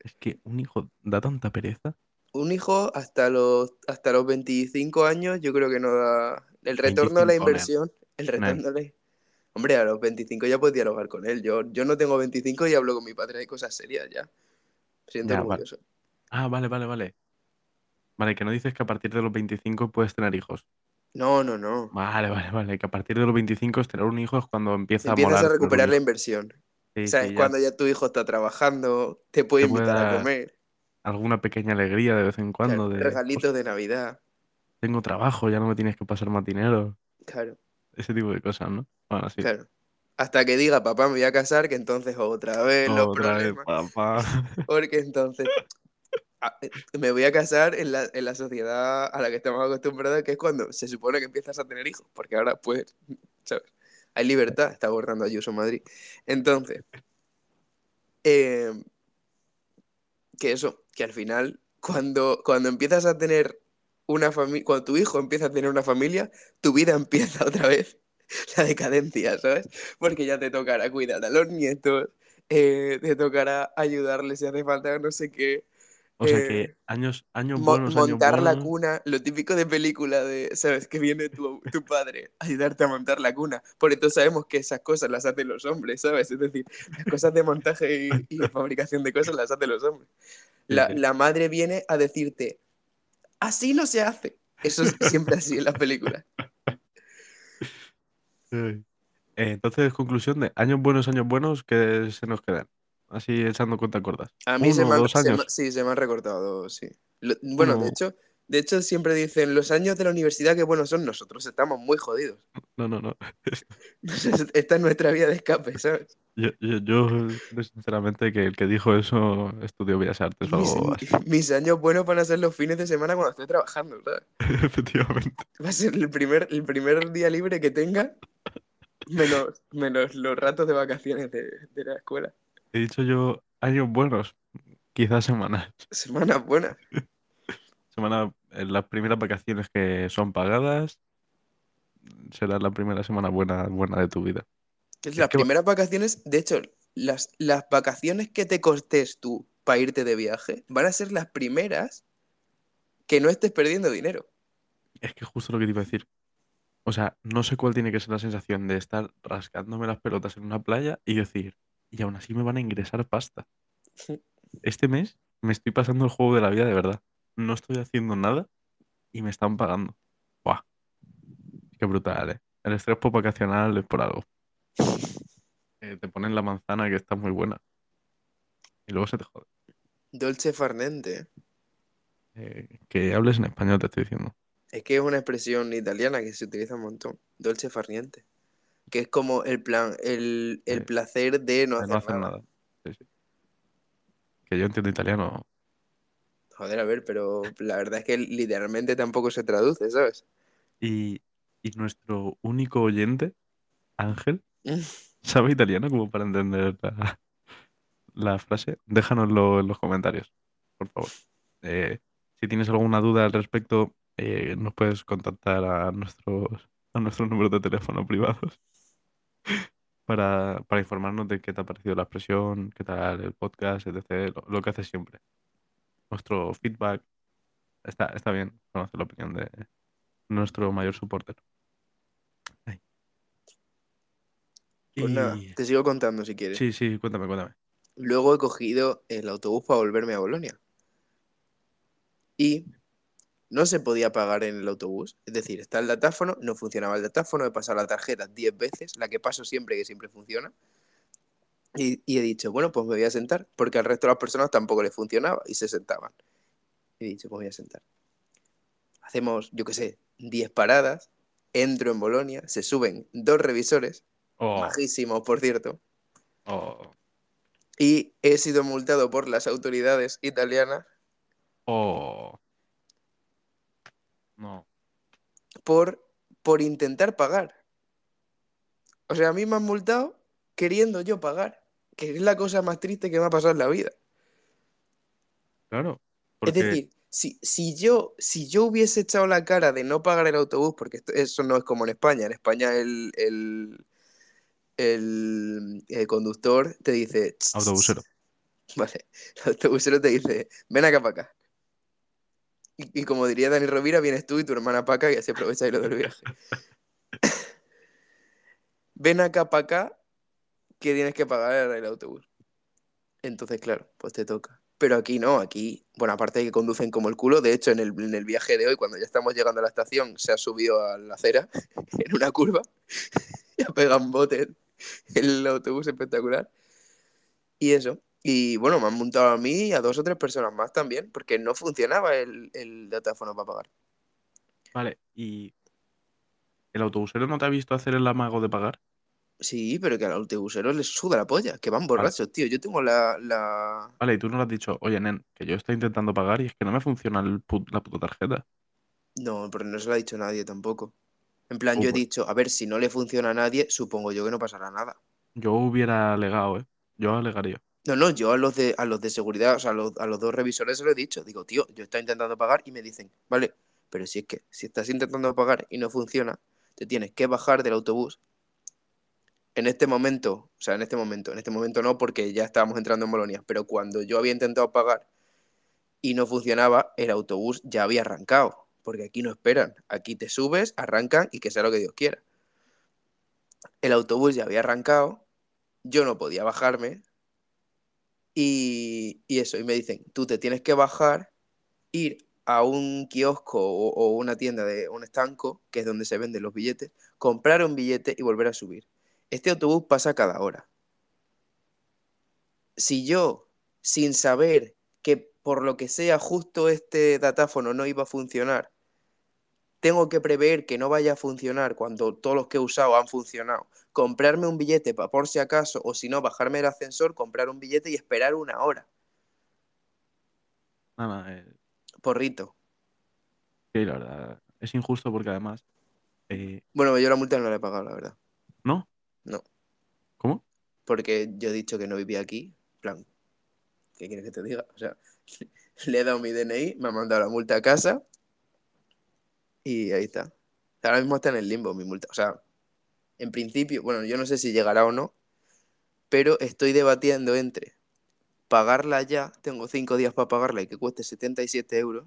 Es que un hijo da tanta pereza. Un hijo hasta los, hasta los 25 años, yo creo que no da. El retorno de la 25, nen. inversión, el retorno la- Hombre, a los 25 ya puedes dialogar con él. Yo, yo no tengo 25 y hablo con mi padre de cosas serias ya. Me Siento Ya, va- orgulloso. Ah, vale, vale, vale. Vale, que no dices que a partir de los 25 puedes tener hijos. No, no, no. Vale, vale, vale. Que a partir de los 25 es tener un hijo es cuando empieza a Empiezas molar a tener un recuperar la inversión. Sí, O sea, es ya cuando ya tu hijo está trabajando, te puede te puede invitar a comer. alguna pequeña alegría de vez en Claro, cuando de, regalitos de Navidad. tengo trabajo, ya no me tienes que pasar más dinero. Claro, Ese tipo de cosas, ¿no? Bueno, sí. claro. Hasta que diga, papá, me voy a casar, que entonces otra vez los Otra vez, problemas. papá. Porque entonces a- me voy a casar en la, en la sociedad a la que estamos acostumbrados, que es cuando se supone que empiezas a tener hijos, porque ahora pues, ¿sabes? Hay libertad, está borrando Ayuso Madrid. Entonces, eh, que eso, que al final, cuando, cuando empiezas a tener una familia, cuando tu hijo empieza a tener una familia, tu vida empieza otra vez la decadencia, ¿sabes? Porque ya te tocará cuidar a los nietos, eh, te tocará ayudarles si hace falta no sé qué. O sea eh, que años, años mo- buenos, años montar la buenos. cuna, lo típico de película de, ¿sabes? Que viene tu, tu padre a ayudarte a montar la cuna. Por eso sabemos que esas cosas las hacen los hombres, ¿sabes? Es decir, las cosas de montaje y, y fabricación de cosas las hacen los hombres. La, la madre viene a decirte, así no se hace. Eso es siempre así en las películas. Eh, entonces, conclusión de años buenos, años buenos que se nos quedan. Así echando cuenta cortas. A mí se me, han, se me- sí, se me han recortado, sí. Lo- bueno, de hecho, de hecho siempre dicen, los años de la universidad que buenos son nosotros, estamos muy jodidos. No, no, no. Esta es nuestra vía de escape, ¿sabes? Yo, yo, yo sinceramente que el que dijo eso estudió Bellas Artes o Mis, algo así. mis años buenos van a ser los fines de semana cuando esté trabajando, ¿sabes? Efectivamente. Va a ser el primer, el primer día libre que tenga, menos, menos los ratos de vacaciones de, de la escuela. He dicho yo años buenos, quizás semanas. Semanas buenas. Semana, en las primeras vacaciones que son pagadas, será la primera semana buena, buena de tu vida. Es Es las que primeras vacaciones, de hecho, las, las vacaciones que te costes tú para irte de viaje van a ser las primeras que no estés perdiendo dinero. Es que justo lo que te iba a decir. O sea, no sé cuál tiene que ser la sensación de estar rascándome las pelotas en una playa y decir, y aún así me van a ingresar pasta. Este mes me estoy pasando el juego de la vida de verdad. No estoy haciendo nada y me están pagando. Buah. Qué brutal, ¿eh? El estrés vacacional es por algo. eh, te ponen la manzana que está muy buena. Y luego se te jode. Dolce farniente. Eh, que hables en español, te estoy diciendo. Es que es una expresión italiana que se utiliza un montón. Dolce farniente. Que es como el plan, el, el Sí. placer de no De hacer, no hacer nada. nada. Sí, sí. Que yo entiendo italiano. Joder, a ver, pero la verdad es que literalmente tampoco se traduce, ¿sabes? Y, y nuestro único oyente, Ángel. ¿sabe italiano como para entender la, la frase? Déjanoslo en los comentarios, por favor. Eh, si tienes alguna duda al respecto, eh, nos puedes contactar a nuestros, a nuestros números de teléfono privados para, para informarnos de qué te ha parecido la expresión, qué tal el podcast, etc. Lo, lo que haces siempre. Nuestro feedback está, está bien conocer la opinión de nuestro mayor supporter. Ay. Pues nada, te sigo contando si quieres. Sí, sí, cuéntame, cuéntame. Luego he cogido el autobús para volverme a Bolonia. Y no se podía pagar en el autobús. Es decir, está el datáfono, no funcionaba el datáfono, he pasado la tarjeta 10 veces, la que paso siempre, que siempre funciona. Y, y he dicho, bueno, pues me voy a sentar, porque al resto de las personas tampoco les funcionaba y se sentaban. He dicho, pues me voy a sentar. Hacemos, yo qué sé, 10 paradas, entro en Bolonia, se suben dos revisores, Oh, majísimos, por cierto, oh, y he sido multado por las autoridades italianas oh. No. por, por intentar pagar. O sea, a mí me han multado queriendo yo pagar, que es la cosa más triste que me ha pasado en la vida. Claro. Es decir, si, si, yo, si yo hubiese echado la cara de no pagar el autobús, porque esto- eso no es como en España, en España el, el, el- el conductor te dice... "Tss, tss, Autobusero. tss". Vale, el autobusero te dice, ven acá para acá. Y, como diría Dani Rovira, vienes tú y tu hermana acá y así aprovecháis lo del viaje. ven acá acá que tienes que pagar el autobús. Entonces, claro, pues te toca. Pero aquí no, aquí, bueno, aparte de que conducen como el culo, de hecho, en el, en el viaje de hoy, cuando ya estamos llegando a la estación, se ha subido a la acera en una curva y ha pegado un bote el autobús espectacular. Y eso. Y bueno, me han montado a mí y a dos o tres personas más también, porque no funcionaba el, el datáfono para pagar. Vale, y ¿el autobusero no te ha visto hacer el amago de pagar? Sí, pero que al autobusero les suda la polla, que van borrachos, tío. Yo tengo la, la... Vale, y tú no le has dicho, oye, nen, que yo estoy intentando pagar y es que no me funciona el put- la puta tarjeta. No, pero no se lo ha dicho nadie tampoco. En plan, yo he dicho, a ver, si no le funciona a nadie, supongo yo que no pasará nada. Yo hubiera alegado, ¿eh? Yo alegaría. No, no, yo a los de, a los de seguridad, o sea, a los, a los dos revisores se lo he dicho. Digo, tío, yo estoy intentando pagar y me dicen, vale, pero si es que si estás intentando pagar y no funciona, te tienes que bajar del autobús. En este momento, o sea, en este momento, en este momento no, porque ya estábamos entrando en Bolonia, pero cuando yo había intentado pagar y no funcionaba, el autobús ya había arrancado, porque aquí no esperan. Aquí te subes, arrancan y que sea lo que Dios quiera. El autobús ya había arrancado, yo no podía bajarme, y, eso, y me dicen, tú te tienes que bajar, ir a un kiosco o, o una tienda de un estanco, que es donde se venden los billetes, comprar un billete y volver a subir. Este autobús pasa cada hora. Si yo, sin saber que por lo que sea justo este datáfono no iba a funcionar, tengo que prever que no vaya a funcionar cuando todos los que he usado han funcionado, comprarme un billete para por si acaso, o si no, bajarme del ascensor, comprar un billete y esperar una hora. Nada, eh, Porrito. sí, la verdad. Es injusto porque además. eh, Bueno, yo la multa no la he pagado, la verdad. ¿no? No. ¿Cómo? Porque yo he dicho que no vivía aquí. En plan, ¿qué quieres que te diga? O sea, le he dado mi DNI, me ha mandado la multa a casa y ahí está. Ahora mismo está en el limbo mi multa. O sea, en principio, bueno, yo no sé si llegará o no, pero estoy debatiendo entre pagarla ya, tengo cinco días para pagarla y que cueste 77 euros,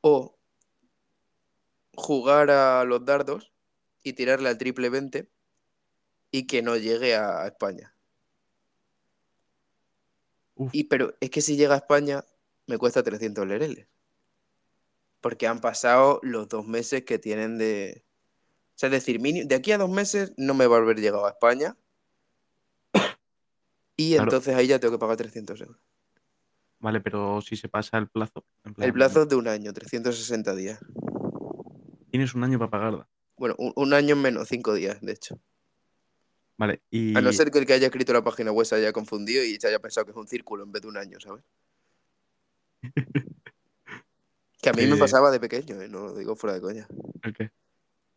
o jugar a los dardos y tirarle al triple 20 y que no llegue a España. Uf. Y pero es que si llega a España me cuesta 300 lereles. Porque han pasado los dos meses que tienen de... O sea, es decir, de aquí a dos meses no me va a haber llegado a España Y Claro. entonces ahí ya tengo que pagar 300 euros. Vale, pero si se pasa el plazo, en El plazo es de un año, 360 días. tienes un año para pagarla. Bueno, un, un año menos 5 días, de hecho. Vale, y A no ser que el que haya escrito la página web se haya confundido y se haya pensado que es un círculo en vez de un año, ¿sabes? Que a mí me Eh. pasaba de pequeño, ¿eh? no lo digo fuera de coña. ¿el qué?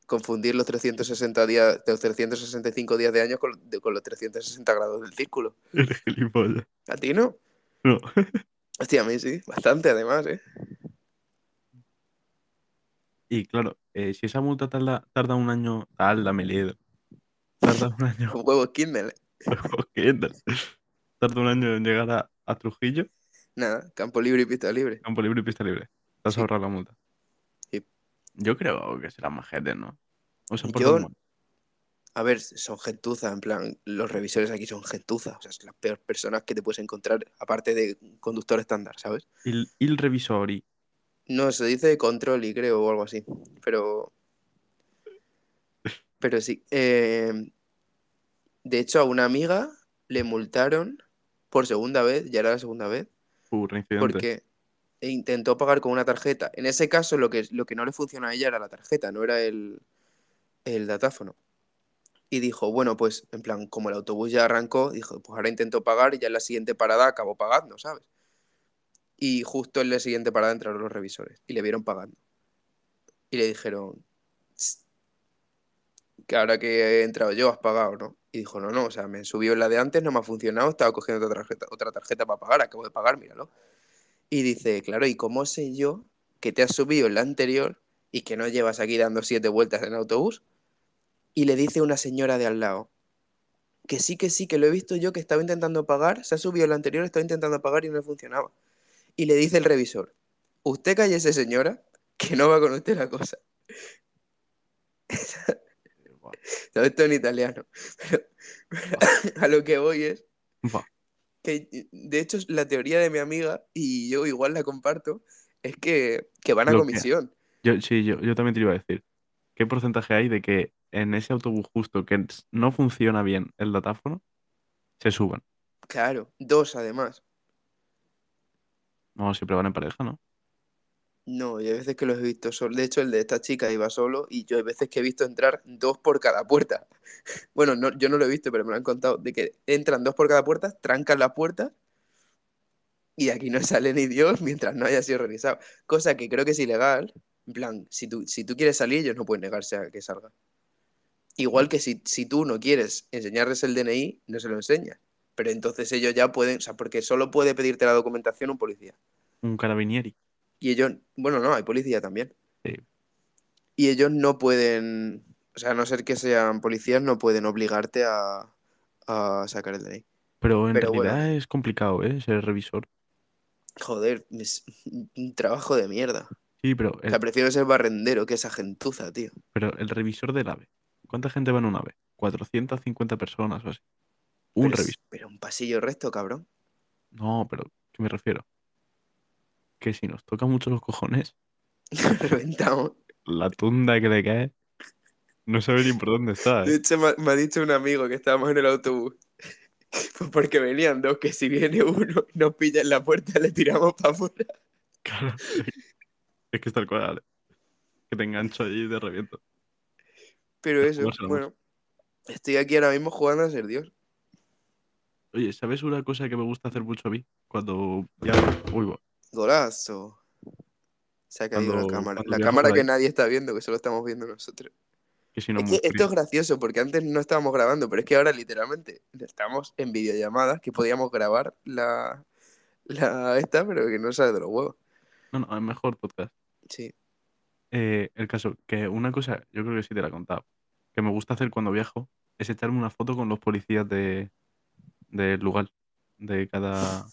Confundir los 360 días, los 365 días de año con, de- con los 360 grados del círculo. Eres gilipollas. ¿A ti no? No. Hostia, a mí sí, bastante además, ¿eh? Y claro, eh, si esa multa tarda, tarda un año, tarda, me leído. Tarda un año, Con huevos Kindle. ¿eh? ¿qué tal? Tarda un año en llegar a, a Trujillo, Nada, campo libre y pista libre. campo libre y pista libre. Te has Sí. ahorrado la multa. Sí. Yo creo que será más gente, ¿no? O sea, por Yo-. A ver, son gentuzas, en plan, los revisores aquí son gentuzas, o sea, son las peores personas que te puedes encontrar, aparte de conductor estándar, ¿sabes? Il, il revisori. No, se dice control y creo o algo así, pero... Pero sí. eh, De hecho, a una amiga le multaron por segunda vez, ya era la segunda vez, Uh, reincidente. Porque intentó pagar con una tarjeta. En ese caso, lo que, lo que no le funcionó a ella era la tarjeta, no era el, el datáfono. Y dijo, bueno, pues en plan, como el autobús ya arrancó, dijo, pues ahora intento pagar y ya en la siguiente parada acabó pagando, ¿sabes? Y justo en la siguiente parada entraron los revisores y le vieron pagando. Y le dijeron, "Tss, que ahora que he entrado yo has pagado, ¿no? Y dijo, no, no, o sea, me subió la de antes, no me ha funcionado, estaba cogiendo otra tarjeta, otra tarjeta para pagar, acabo de pagar, míralo. Y dice, claro, ¿y cómo sé yo que te has subido en la anterior y que no llevas aquí dando siete vueltas en autobús? Y le dice una señora de al lado, que sí, que sí, que lo he visto yo, que estaba intentando pagar, se ha subido en la anterior, estaba intentando pagar y no funcionaba. Y le dice el revisor, usted cállese señora, que no va con usted la cosa. Todo esto en italiano. Pero, pero a lo que voy es. Que, de hecho, la teoría de mi amiga, y yo igual la comparto, es que, que van a Lo que- comisión. Yo, sí, yo, yo también te iba a decir. ¿Qué porcentaje hay de que en ese autobús justo que no funciona bien el datáfono, se suban? Claro, dos además. No, siempre van en pareja, ¿no? No, y hay veces que los he visto solo. De hecho, el de esta chica iba solo y yo hay veces que he visto entrar dos por cada puerta. Bueno, no, yo no lo he visto, pero me lo han contado. De que entran dos por cada puerta, trancan la puerta y aquí no sale ni Dios mientras no haya sido revisado. Cosa que creo que es ilegal. En plan, si tú, si tú quieres salir, ellos no pueden negarse a que salga. Igual que si, si tú no quieres enseñarles el DNI, no se lo enseñas. Pero entonces ellos ya pueden, o sea, porque solo puede pedirte la documentación un policía. Un carabinieri. Y ellos, bueno, no, hay policía también. Sí. Y ellos no pueden, o sea, a no ser que sean policías, no pueden obligarte a, a sacar el DNI. Pero en Pero realidad bueno. es complicado, ¿eh? Ser revisor. Joder, es un trabajo de mierda. Sí, pero O el, sea, prefiero ser barrendero que esa gentuza, tío. pero el revisor del AVE. ¿Cuánta gente va en un AVE? 450 personas o así. Un Pero, es- revisor. pero un pasillo recto, cabrón. No, pero ¿qué me refiero? Que si nos toca mucho los cojones, Reventamos. la tunda que le cae, no sabe ni por dónde está, De ¿eh? hecho, me, me ha dicho un amigo que estábamos en el autobús. Pues porque venían dos, que si viene uno y nos pilla en la puerta, le tiramos para afuera. Claro. Es que es tal cual, ¿eh? Que te engancho allí y te reviento. Pero Es eso, bueno. Estoy aquí ahora mismo jugando a ser Dios. Oye, ¿sabes una cosa que me gusta hacer mucho a mí? Cuando ya... Uy. Golazo. Se ha caído Cuando- la cámara. La cámara que nadie está viendo, que solo estamos viendo nosotros. Que si no Es muy que esto es gracioso porque antes no estábamos grabando, pero es que ahora literalmente estamos en videollamadas que podíamos grabar la, la esta, pero que no sale de los huevos. No, no, es mejor podcast. Sí. Eh, el caso, que una cosa, yo creo que sí te la he contado, que me gusta hacer cuando viajo, es echarme una foto con los policías de del lugar, de cada...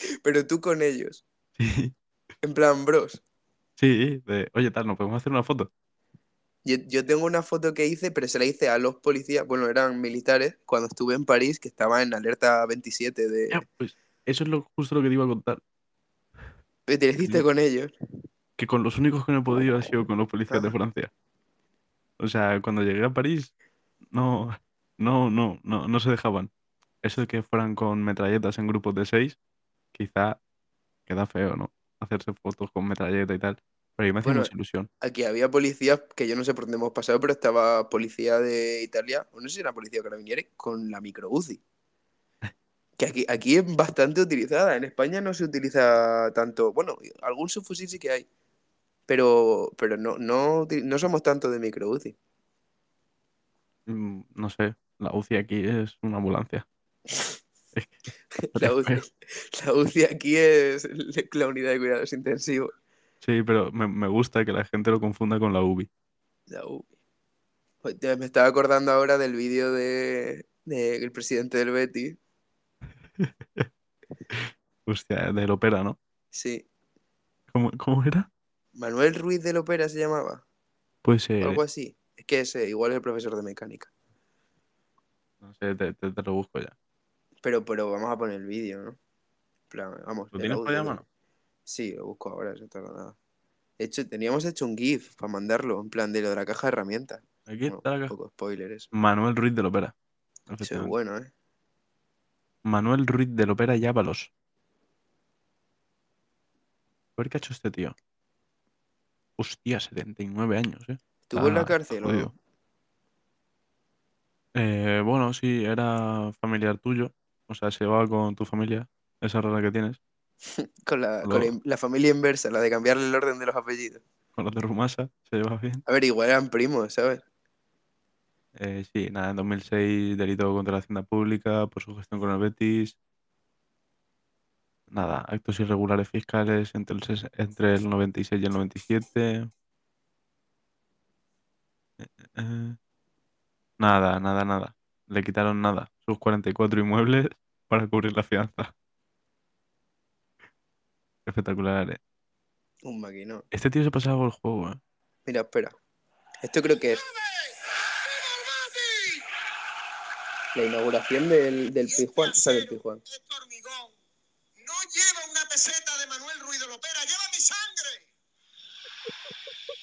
Pero tú con ellos. Sí, En plan, bros. sí, de, oye, tal, ¿nos podemos hacer una foto? Yo, yo tengo una foto que hice, pero se la hice a los policías, bueno, eran militares, cuando estuve en París, que estaba en alerta 27 de... Ya, pues eso es lo, justo lo que te iba a contar, ¿Te hiciste con ellos? que con los únicos que no he podido ha sido con los policías de Ah. Francia. O sea, cuando llegué a París, no, no, no, no, no se dejaban. Eso de que fueran con metralletas en grupos de seis, quizá queda feo, ¿no? Hacerse fotos con metralleta y tal. Pero mí me hacía Bueno, mucha ilusión. Aquí había policías, que yo no sé por dónde hemos pasado, pero estaba policía de Italia, o no sé si era policía o carabinieri, con la micro UCI. Que aquí, aquí es bastante utilizada. En España no se utiliza tanto. Bueno, algún subfusil sí que hay. Pero, pero no, no, no somos tanto de micro UCI. Mm, No sé, la UCI aquí es una ambulancia. La UCI, feo. la UCI aquí es la unidad de cuidados intensivos. Sí, pero me, me gusta que la gente lo confunda con la UBI. La UCI. Hostia, Me estaba acordando ahora del vídeo de, de el presidente del Betis. Hostia, del ópera, ¿no? Sí. ¿Cómo, cómo era? Manuel Ruiz de Lopera se llamaba. Puede o ser, algo eh, así. Es que ese, igual es el profesor de mecánica. no sé, te, te- te lo busco ya. Pero, pero vamos a poner el vídeo, ¿no? Plan, vamos, ¿Lo tienes por de- mano? Sí, lo busco ahora, no tarda nada. De hecho, teníamos hecho un GIF para mandarlo, en plan de lo de la caja de herramientas. Aquí Bueno, está la un caja. poco spoiler eso. Manuel Ruiz del ópera. Eso es bueno, ¿eh? Manuel Ruiz del ópera y Ábalos. A ver qué ha hecho este tío. Hostia, 79 años, ¿eh? ¿Estuvo en la está cárcel o no? Eh, bueno, sí, era familiar tuyo. O sea, se llevaba con tu familia. Esa rara que tienes. Con, la, con la, familia inversa, la de cambiarle el orden de los apellidos. Con los de Rumasa. Se llevaba bien. A ver, igual eran primos, ¿sabes? Eh, sí, nada, en 2006 delito contra la hacienda pública por su gestión con el Betis. Nada, actos irregulares fiscales entre el, entre el 96 y el 97. Eh, eh, nada, nada, nada. Le quitaron nada, sus 44 inmuebles para cubrir la fianza. Espectacular, eh. Un maquinón. Este tío se pasaba por el juego, eh. Mira, espera. Esto creo que es la inauguración del, del Pijuan. O sea, del Pijuan. No lleva una peseta de Manuel Ruiz de Lopera, lleva mi sangre.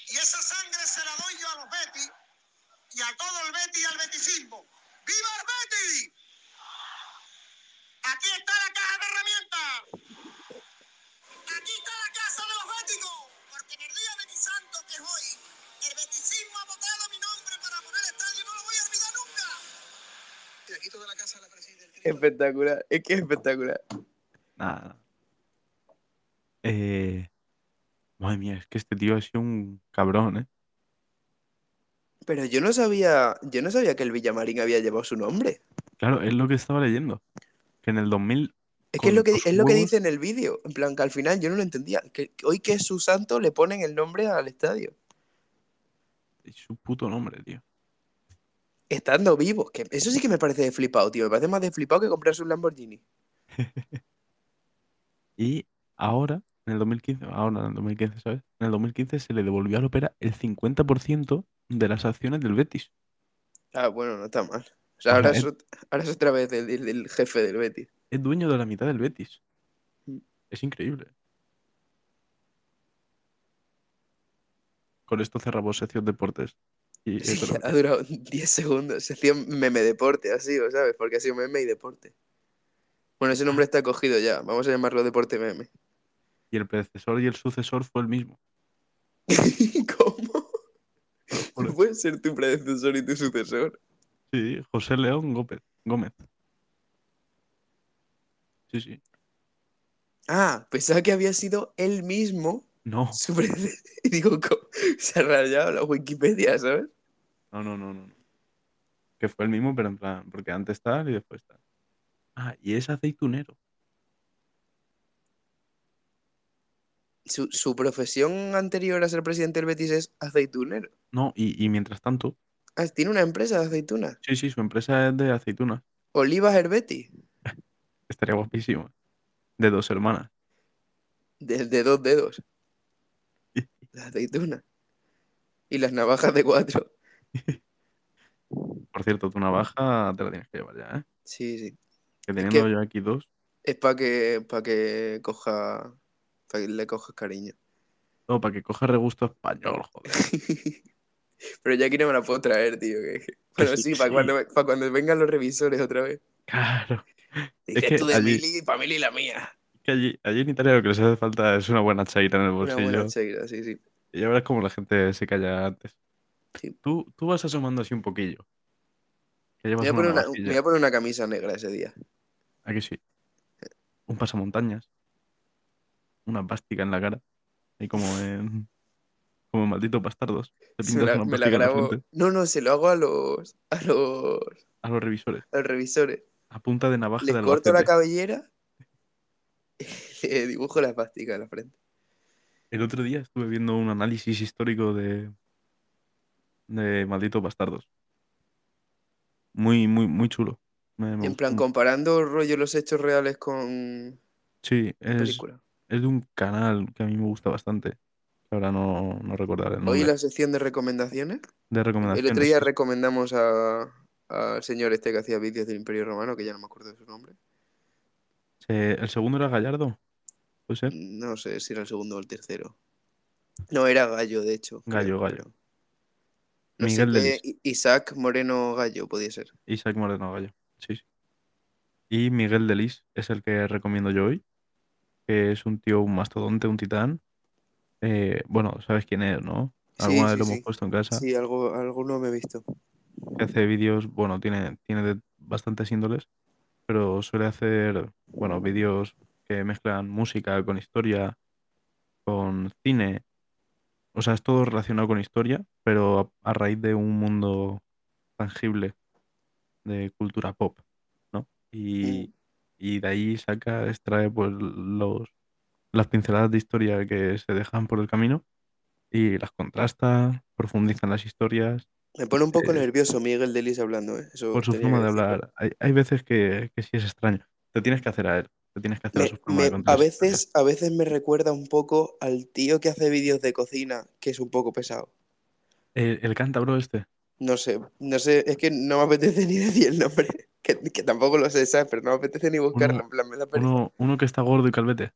Y esa sangre se la doy yo a los Betis y a todo el Betis y al beticismo. ¡Viva el Betis! Aquí está la caja de herramientas. Aquí está la casa de los béticos. Porque en el día de mi santo que es hoy, el beticismo ha votado mi nombre para poner el estadio. No lo voy a olvidar nunca. Y aquí toda la casa la preside el Cristo. Espectacular. Es que es espectacular. Nada. nada. Eh, madre mía, es que este tío ha sido un cabrón, eh. Pero yo no sabía, yo no sabía que el Villamarín había llevado su nombre. Claro, es lo que estaba leyendo. Que en el 2000 Es que es lo que, es lo que dice en el vídeo. En plan, que al final yo no lo entendía. Que que hoy que es su santo le ponen el nombre al estadio. es su puto nombre, tío. Estando vivos. Que eso sí que me parece de flipado, tío. Me parece más de flipado que comprarse un Lamborghini. Y ahora, en el 2015, ahora en el 2015, ¿sabes? En el 2015 se le devolvió al Opera el 50% de las acciones del Betis. Ah, bueno, no está mal. O sea, ahora, es, ot- ahora es otra vez el, el- el jefe del Betis. Es dueño de la mitad del Betis. Mm. Es increíble. Con esto cerramos sección deportes. Y Sí, ha durado 10 segundos. Sección meme deporte, así, ¿o ¿sabes? Porque ha sido meme y deporte. Bueno, ese nombre está cogido ya. Vamos a llamarlo deporte meme. Y el predecesor y el sucesor fue el mismo. ¿Cómo? No puede ser tu predecesor y tu sucesor. Sí, José León Gómez. Gómez. Sí, sí. Ah, pensaba que había sido él mismo No, su predecesor. Y digo, ¿cómo? se ha rayado la Wikipedia, ¿sabes? no, no, no, no. no. Que fue el mismo, pero en plan, porque antes tal y después tal. Ah, y es aceitunero. Su, su profesión anterior a ser presidente del Betis es aceitunero. No, y, y mientras tanto, Ah, tiene una empresa de aceitunas. sí, sí, su empresa es de aceitunas. Olivas Herbeti. Estaría guapísimo. De dos hermanas. De, de dos dedos. La aceituna. Y las navajas de cuatro. Por cierto, tu navaja te la tienes que llevar ya, ¿eh? Sí, sí. Que teniendo que- yo aquí dos. Es para que, para que coja. Para que le cojas cariño. No, para que coja regusto español, joder. Pero ya aquí no me la puedo traer, tío. Bueno, sí, para cuando, para cuando vengan los revisores otra vez. Claro. Dice, Es que tú de allí- Mili y para Mili la mía. Que allí, allí en Italia lo que les hace falta es una buena chaira en el Una bolsillo. buena cheira, sí, sí. Y ya verás cómo la gente se calla antes. Sí. Tú, tú vas asomando así un poquillo. Que Me llevas voy, a una poner una, navajilla. me voy a poner una camisa negra ese día. Aquí sí. Un pasamontañas. Una plástica en la cara. Y como en. Como malditos bastardos. Se la- me la la. No, no, se lo hago a los, a los, A los revisores. a los revisores. A punta de navaja Les de corto la cabellera y le dibujo la plástica en la frente. El otro día estuve viendo un análisis histórico de. De malditos bastardos. Muy, muy, muy chulo. Me- me En plan, mucho. comparando rollo los hechos reales con Sí, es, película. es de un canal que a mí me gusta bastante. Ahora no, no recordaré el Hoy nombre. la sección de recomendaciones. De El recomendaciones. otro día recomendamos a- al señor este que hacía vídeos del Imperio Romano, que ya no me acuerdo de su nombre. ¿El segundo era Gallardo? ¿Puede ser? No sé si era el segundo o el tercero. No, era Gallo, de hecho. creo, Gallo, Gallo. pero- No Miguel sé qué, Isaac Moreno Gallo podía ser. Isaac Moreno Gallo. Sí, sí. Y Miguel Delis es el que recomiendo yo hoy. Que es un tío, un mastodonte, un titán. Eh, bueno, sabes quién es, ¿no? Sí, Alguna vez sí, lo hemos sí. puesto en casa. Sí, algo, alguno me he visto. hace vídeos, bueno, tiene, tiene de bastantes índoles, pero suele hacer, bueno, vídeos que mezclan música con historia, con cine. O sea, es todo relacionado con historia, pero a, a raíz de un mundo tangible de cultura pop, ¿no? Y, y de ahí saca, extrae pues los, las pinceladas de historia que se dejan por el camino y las contrasta, profundiza en las historias Me pone un poco Eh, nervioso Miguel Delis hablando, ¿eh? Eso por su forma de hablar. Hay, hay veces que, que sí es extraño. Te tienes que hacer a él. Te tienes que hacer a su forma de me- a, veces, a veces me recuerda un poco al tío que hace vídeos de cocina, que es un poco pesado. El, el cántabro este. No sé, no sé, es que no me apetece ni decir el nombre, que, que tampoco lo sé, ¿sabes? Pero no me apetece ni buscarlo, Uno- en plan, me da. Uno, uno que está gordo y calvete.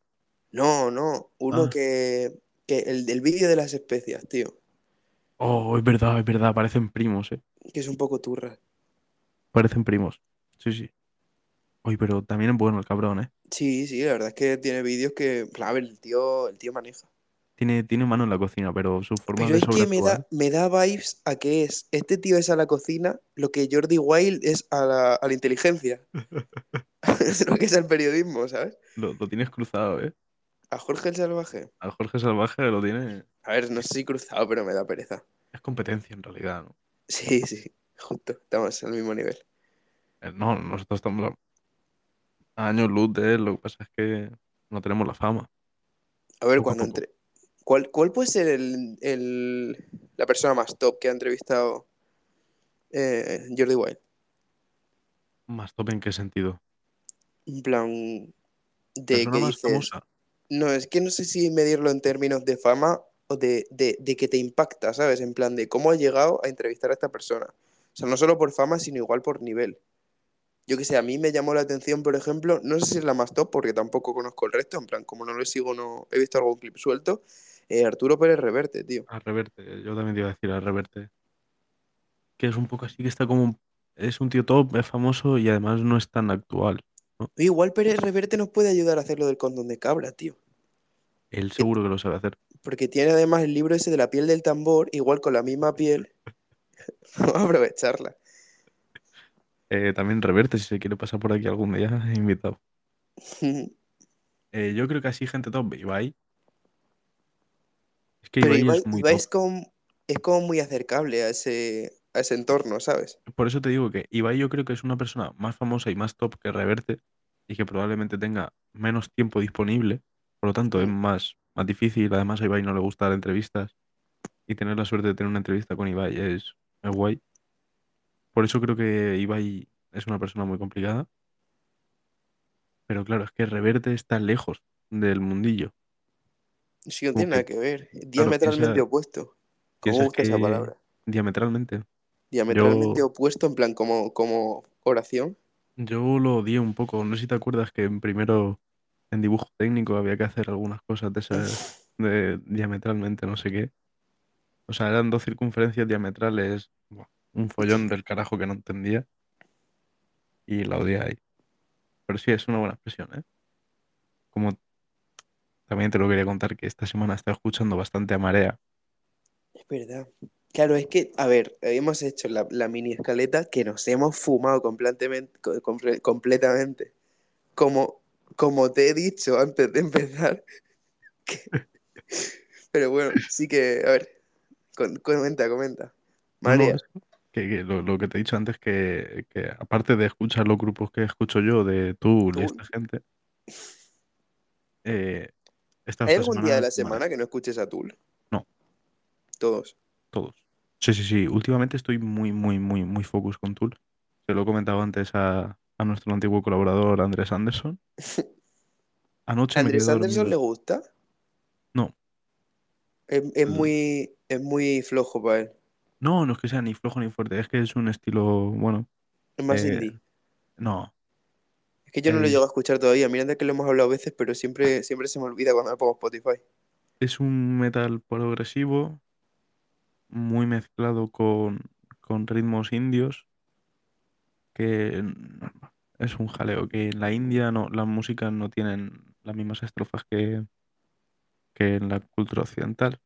No, no, uno Ah. que, que el del vídeo de las especias, tío, Oh, es verdad, es verdad. Parecen primos, eh. que es un poco turra. Parecen primos. Sí, sí. Oye, pero también es bueno el cabrón, eh. Sí, sí, la verdad es que tiene vídeos que, ver, el tío, el tío maneja. Tiene, tiene mano en la cocina, pero su forma Pero de es que me da, me da vibes a que es, este tío es a la cocina lo que Jordi Wild es a la, a la inteligencia. es lo que es el periodismo, ¿sabes? Lo, lo tienes cruzado, eh. A Jorge el Salvaje. Al Jorge Salvaje lo tiene. A ver, no sé si cruzado, pero me da pereza. Es competencia en realidad, ¿no? Sí, sí, justo, estamos al mismo nivel. Eh, No, nosotros estamos a años luz de él. Lo que pasa es que no tenemos la fama. A ver, Poco a cuando poco. entre. ¿Cuál, cuál puede ser el, el- la persona más top que ha entrevistado eh, Jordi Wild? ¿Más top en qué sentido? En plan, de ¿Persona que dices. famosa? No, es que no sé si medirlo en términos de fama o de, de, de que te impacta, ¿sabes? En plan de cómo has llegado a entrevistar a esta persona. O sea, no solo por fama, sino igual por nivel. Yo que sé, a mí me llamó la atención, por ejemplo, no sé si es la más top, porque tampoco conozco el resto, en plan, como no lo sigo, no he visto algún clip suelto. eh, Arturo Pérez Reverte, tío. A Reverte, yo también te iba a decir a Reverte. Que es un poco así, que está como. Es un tío top, es famoso y además no es tan actual. Igual Pérez Reverte nos puede ayudar a hacer lo del condón de cabra, tío. Él seguro que lo sabe hacer. Porque tiene además el libro ese de la piel del tambor, igual con la misma piel. Vamos a aprovecharla. Eh, también Reverte, si se quiere pasar por aquí algún día, invitado. Eh, yo creo que así, gente top, Ibai. Es que Pero Ibai, Ibai, es muy Ibai top. es como, es como muy acercable a ese, a ese entorno, ¿sabes? Por eso te digo que Ibai yo creo que es una persona más famosa y más top que Reverte y que probablemente tenga menos tiempo disponible. Por lo tanto, es más, más difícil. Además, a Ibai no le gusta dar entrevistas y tener la suerte de tener una entrevista con Ibai es, es guay. Por eso creo que Ibai es una persona muy complicada. Pero claro, es que Reverte está lejos del mundillo. Sí, no tiene nada que- ver. Diametralmente piensa- opuesto. ¿Cómo busca esa palabra? Diametralmente. Diametralmente yo- opuesto, en plan, como, como oración. Yo lo odié un poco. No sé si te acuerdas que en primero en dibujo técnico había que hacer algunas cosas de esas de diametralmente no sé qué. O sea, eran dos circunferencias diametrales, buah, un follón del carajo que no entendía. y la odiáis. Pero sí, es una buena expresión, ¿eh? Como también te lo quería contar que esta semana he estado escuchando bastante a Marea. Es verdad. Claro, es que, a ver, hemos hecho la, la mini escaleta que nos hemos fumado completamente, co- comple- completamente. Como, como te he dicho antes de empezar. que- Pero bueno, sí que, a ver, con- comenta, comenta. No, eso, que, que lo, lo que te he dicho antes, que, que aparte de escuchar los grupos que escucho yo, de Tool y esta gente, eh, esta, ¿Hay algún día de la semana que no escuches a Tool? No. Todos. todos. Sí, sí, sí. Últimamente estoy muy, muy, muy, muy focus con Tool. Se lo he comentado antes a, a nuestro antiguo colaborador Andrés Anderson. Anoche me ¿Andrés Anderson le gusta? No, Es, es muy, es muy flojo para él. no, no es que sea ni flojo ni fuerte, es que es un estilo, bueno, Es más eh, indie. no, Es que yo no lo llego a escuchar todavía. Mira que lo hemos hablado a veces, pero siempre, siempre se me olvida cuando me pongo Spotify. es un metal progresivo muy mezclado con, con ritmos indios, que es un jaleo, que en la India no, las músicas no tienen las mismas estrofas que, que en la cultura occidental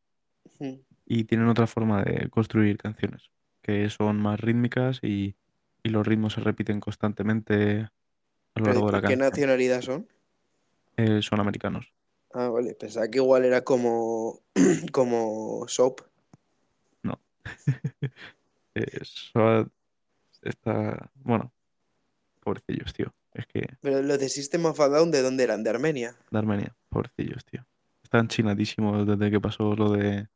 y tienen otra forma de construir canciones, que son más rítmicas y, y los ritmos se repiten constantemente a lo largo de la ¿pero qué canción. nacionalidad son? Eh, son americanos. Ah, vale. Pensaba que igual era como, como Soap. Eh, Soad está, bueno, pobrecillos, tío. Es que Pero los de System of a Down, ¿de dónde eran? ¿De Armenia? de Armenia, pobrecillos, tío. Están chinadísimos desde que pasó lo de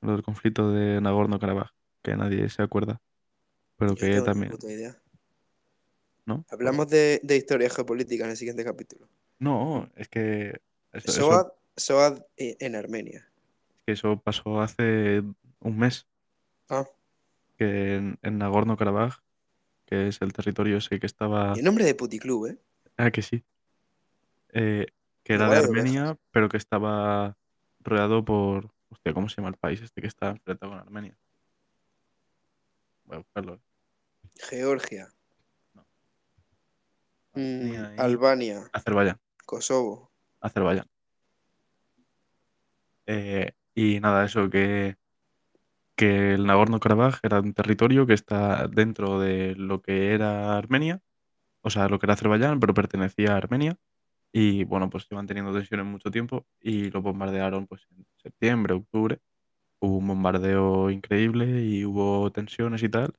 lo del conflicto de Nagorno-Karabaj, que nadie se acuerda, pero no que también, puta idea. ¿no? Hablamos de, de historia geopolítica en el siguiente capítulo. no, es que eso, eso, Soad, Soad eh, en Armenia. que eso pasó hace un mes, Ah, que en, en Nagorno-Karabaj, que es el territorio ese que estaba, y el nombre de puticlub, ¿eh? ah, que sí, eh, que era de. Armenia, pero que estaba rodeado por, hostia, ¿cómo se llama el país este que está enfrentado con Armenia? Voy a buscarlo. Georgia, No. mm, Armenia Albania, Azerbaiyán. Kosovo. Azerbaiyán. Eh, y nada, eso que, que el Nagorno-Karabaj era un territorio que está dentro de lo que era Armenia, o sea, lo que era Azerbaiyán, pero pertenecía a Armenia. Y bueno, pues llevan teniendo tensiones mucho tiempo y lo bombardearon pues en septiembre, octubre. Hubo un bombardeo increíble y hubo tensiones y tal.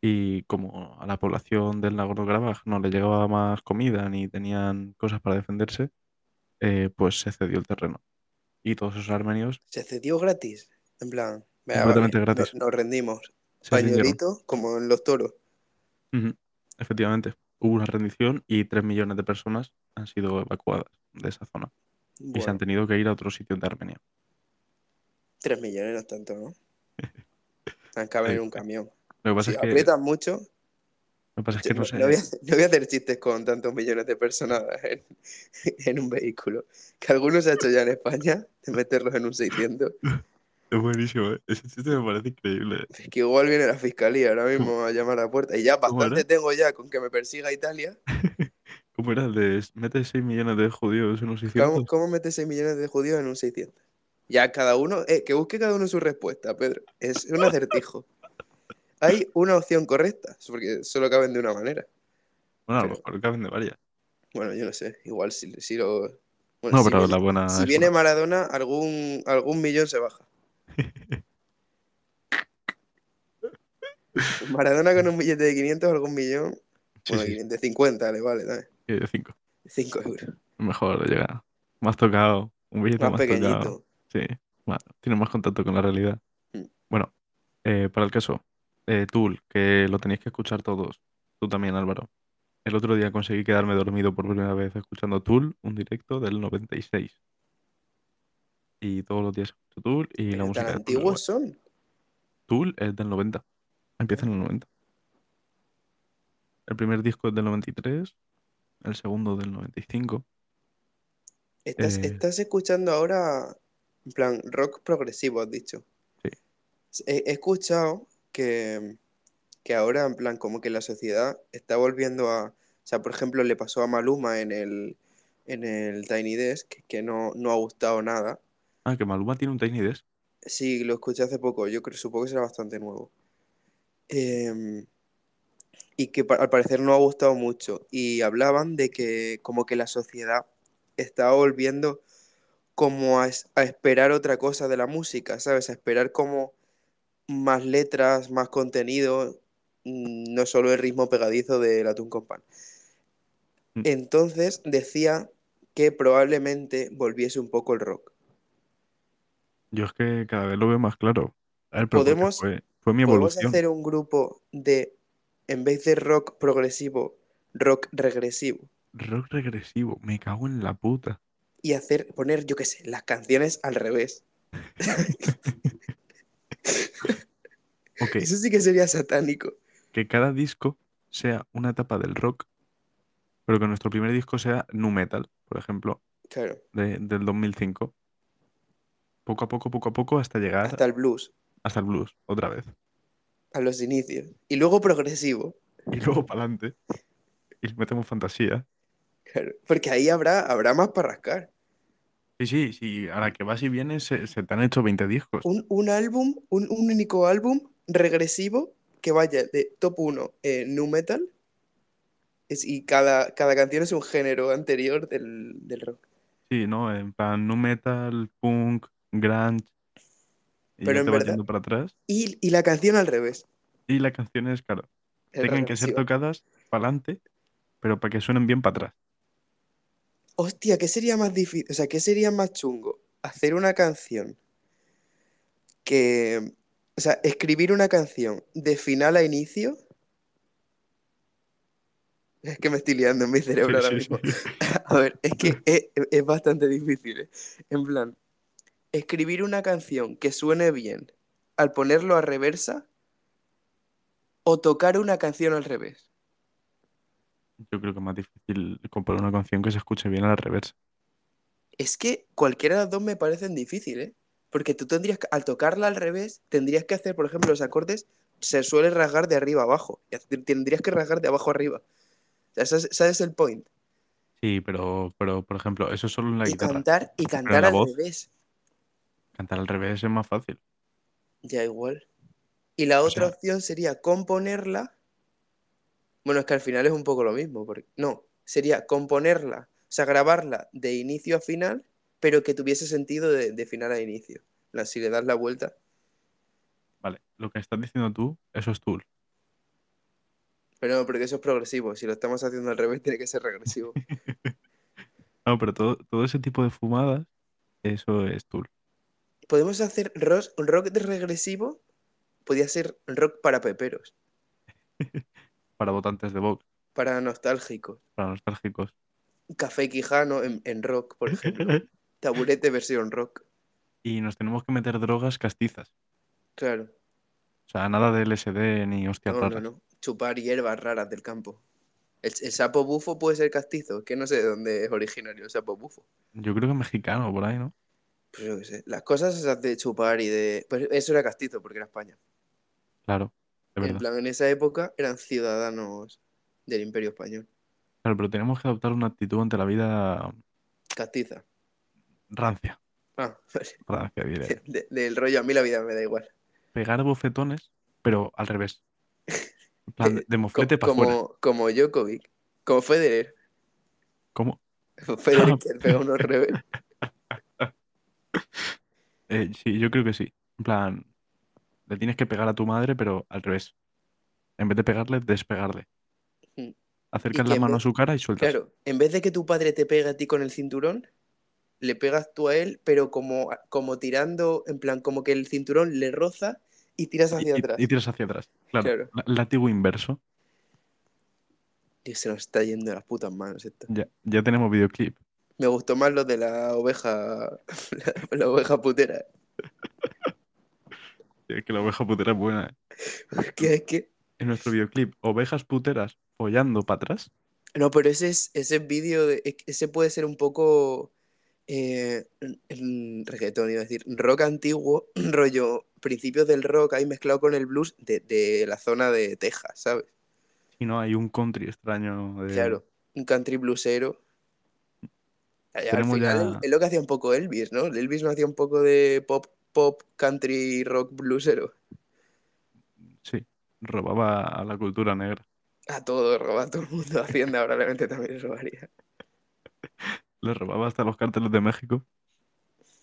Y como a la población del Nagorno-Karabaj no le llegaba más comida ni tenían cosas para defenderse, eh, pues se cedió el terreno. Y todos esos armenios Se cedió gratis. En plan, venga, completamente vale, gratis nos rendimos. rindieron. Pañuelito, como en los toros. Efectivamente, hubo una rendición y 3 millones de personas han sido evacuadas de esa zona y se han tenido que ir a otros sitios de Armenia. 3 millones no es tanto, ¿no? Han caben en Sí, un camión. Lo que pasa Si es que, aprietan mucho, lo que pasa es que no no, no voy a, sé, no voy a hacer chistes con tantos millones de personas en, en un vehículo. Que algunos se ha hecho ya en España, de meterlos en un 600. es buenísimo, ¿eh? Ese chiste me parece increíble. Es que igual viene la fiscalía ahora mismo a llamar a la puerta. Y ya ¿Cómo bastante tengo ya con que me persiga Italia. ¿Cómo era? el De mete 6 millones de judíos en un ¿Cómo, 600. cómo metes 6 millones de judíos en un 600? Ya cada uno, eh, que busque cada uno su respuesta, Pedro. Es un acertijo. Hay una opción correcta, porque solo caben de una manera. Bueno, a lo mejor caben de varias. bueno, yo no sé. Igual si, si lo. Bueno, No, si pero viene, la buena si viene. Maradona, algún, algún millón se baja. Maradona con un billete de 500, algún millón. Sí, Bueno, sí, 550, le vale, ¿sabes? sí, de 5. 5 euros. Mejor llega. Más tocado, un billete Más más tocado. pequeñito. Sí, bueno, tiene más contacto con la realidad. Mm. Bueno, eh, para el caso, eh, Tool, que lo tenéis que escuchar todos. Tú también, Álvaro. El otro día conseguí quedarme dormido por primera vez escuchando Tool, un directo del 96. Y todos los días escucho Tool y la Pero música tan antiguos son. Tool es del 90. Empieza en el 90. El primer disco es del 93, el segundo del 95. Estás, Eh, estás escuchando ahora, en plan, rock progresivo, has dicho. sí. He, he escuchado que, que ahora, en plan, como que la sociedad está volviendo a. O sea, por ejemplo, le pasó a Maluma en el, en el Tiny Desk, que no, no ha gustado nada. Ah, que Maluma tiene un Tiny Desk. Sí, lo escuché hace poco, yo creo, supongo que será bastante nuevo. Em, y que al parecer no ha gustado mucho. Y hablaban de que como que la sociedad estaba volviendo como a esperar otra cosa de la música, ¿sabes? A esperar como más letras, más contenido, mm, no solo el ritmo pegadizo del Atún con Pan. Mm. Entonces decía que probablemente volviese un poco el rock. Yo es que cada vez lo veo más claro. A ver, pero Podemos- fue, fue mi ¿Podemos evolución. hacer un grupo de, en vez de rock progresivo, rock regresivo? Rock regresivo, me cago en la puta. Y hacer, poner, yo qué sé, las canciones al revés. Eso sí que sería satánico. que cada disco sea una etapa del rock, pero que nuestro primer disco sea nu metal, por ejemplo, Claro, de- del 2005. Poco a poco, poco a poco, hasta llegar hasta el blues, hasta el blues, otra vez. a los inicios. Y luego progresivo, Y luego para adelante. Y metemos fantasía. claro. Porque ahí habrá, habrá más para rascar. Sí, sí, sí. Ahora que vas y vienes, se, se te han hecho 20 discos. Un, un álbum, un, un único álbum regresivo que vaya de top 1 en nu metal. Es- y cada, cada canción es un género anterior del, del rock. Sí, ¿no? En plan, nu metal, punk, grunge. Y Pero en verdad- para atrás. Y, y la canción al revés. Y las canciones, claro, el tengan que ser tocadas para adelante, pero para que suenen bien para atrás. Hostia, ¿qué sería más difícil? O sea, ¿qué sería más chungo? Hacer una canción que. O sea, escribir una canción de final a inicio. Es que me estoy liando en mi cerebro Sí, ahora sí, mismo. sí. A ver, es que es, es bastante difícil. ¿eh? En plan, escribir una canción que suene bien al ponerlo a reversa o tocar una canción al revés. Yo creo que es más difícil componer una canción que se escuche bien a la reversa. Es que cualquiera de las dos me parecen difíciles, ¿eh? Porque tú tendrías que, al tocarla al revés, tendrías que hacer, por ejemplo, los acordes se suele rasgar de arriba a abajo. Y tendrías que rasgar de abajo a arriba. O sea, ¿sabes, el point? Sí, pero, pero por ejemplo, eso solo en la Y guitarra. cantar, y cantar al voz? revés. Cantar al revés es más fácil. Ya igual. Y la O otra sea- opción sería componerla. Bueno, es que al final es un poco lo mismo. porque- No, sería componerla, o sea, grabarla de inicio a final, pero que tuviese sentido de, de final a inicio. La- Si le das la vuelta. Vale, lo que estás diciendo tú, eso es Tool. Pero no, porque eso es progresivo. Si lo estamos haciendo al revés, tiene que ser regresivo. No, pero todo, todo ese tipo de fumadas, eso es Tool. Podemos hacer rock, rock de regresivo. Podría ser rock para peperos, Para votantes de Vox, para nostálgicos. para nostálgicos. Café Quijano en, en rock, por ejemplo. Taburete versión rock. Y nos tenemos que meter drogas castizas. Claro. O sea, nada de LSD ni hostias No, no, no. Chupar hierbas raras del campo. El, el sapo bufo puede ser castizo. Que no sé de dónde es originario el sapo bufo. Yo creo que mexicano por ahí, ¿no? Pero yo qué sé. Las cosas esas de chupar y de. Pues eso era castizo porque era España. Claro, de En plan, en esa época eran ciudadanos del Imperio Español. Claro, pero tenemos que adoptar una actitud ante la vida Castiza. rancia. Ah, vale. Rancia, diré. De- del rollo, a mí la vida me da igual. Pegar bofetones, pero al revés. En plan, de, de moflete para como, como Djokovic. Como Federer. ¿Cómo? Federer que pega unos revés. Eh, sí, yo creo que sí. En plan, le tienes que pegar a tu madre, pero al revés. En vez de pegarle, despegarle. Mm. Acercas la mano a su cara y sueltas. Claro, en vez de que tu padre te pegue a ti con el cinturón, le pegas tú a él, pero como, como tirando, en plan, como que el cinturón le roza y tiras hacia y- atrás. y tiras hacia atrás. Claro. Claro. la- Látigo inverso. Y se nos está yendo de las putas manos esto. Ya, ya tenemos videoclip. Me gustó más lo de la oveja, la, la oveja putera. Es que la oveja putera es buena. ¿eh? Que es que... En nuestro videoclip, ovejas puteras follando para atrás. No, pero ese es ese vídeo, de- es- ese puede ser un poco eh, reggaetón, iba a decir, rock antiguo, rollo principios del rock ahí mezclado con el blues de, de la zona de Texas, ¿sabes? Y no, hay un country extraño de... Claro, un country bluesero. Al final ya- es lo que hacía un poco Elvis, ¿no? Elvis no hacía un poco de pop, pop, country, rock bluesero. Sí, robaba a la cultura negra. A todo, roba a todo el mundo. Hacienda probablemente también robaría. Le robaba hasta los cárteles de México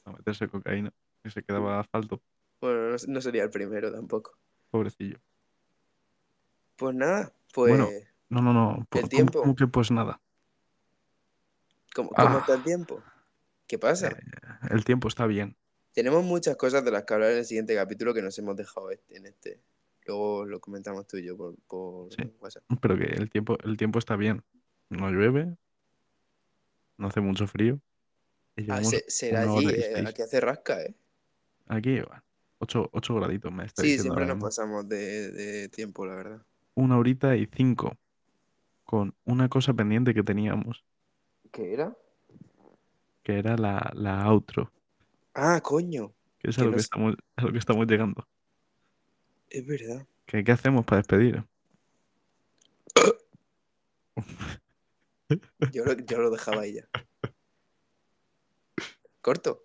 a meterse cocaína. Y se quedaba asfalto. Bueno, no, no sería el primero tampoco. Pobrecillo. Pues nada, pues. Bueno, No, no, no. ¿cómo- tiempo. cómo que pues nada? ¿Cómo, cómo Ah. está el tiempo? ¿Qué pasa? Eh, el tiempo está bien. Tenemos muchas cosas de las que hablar en el siguiente capítulo que nos hemos dejado este- en este. Luego lo comentamos tú y yo por, por Sí. WhatsApp. Pero que el tiempo, el tiempo está bien. No llueve. No hace mucho frío. Ah, se- será allí, eh, aquí hace rasca, ¿eh? Aquí, bueno, 8, graditos me está Sí, siempre nos pasamos de, de tiempo, la verdad. Una horita y cinco. Con una cosa pendiente que teníamos. ¿Qué era? Que era la, la outro. Ah, coño, Que es a lo que, estamos, a lo que estamos llegando. es verdad. ¿Qué, qué hacemos para despedir? Yo lo, yo lo dejaba ahí ya. Corto.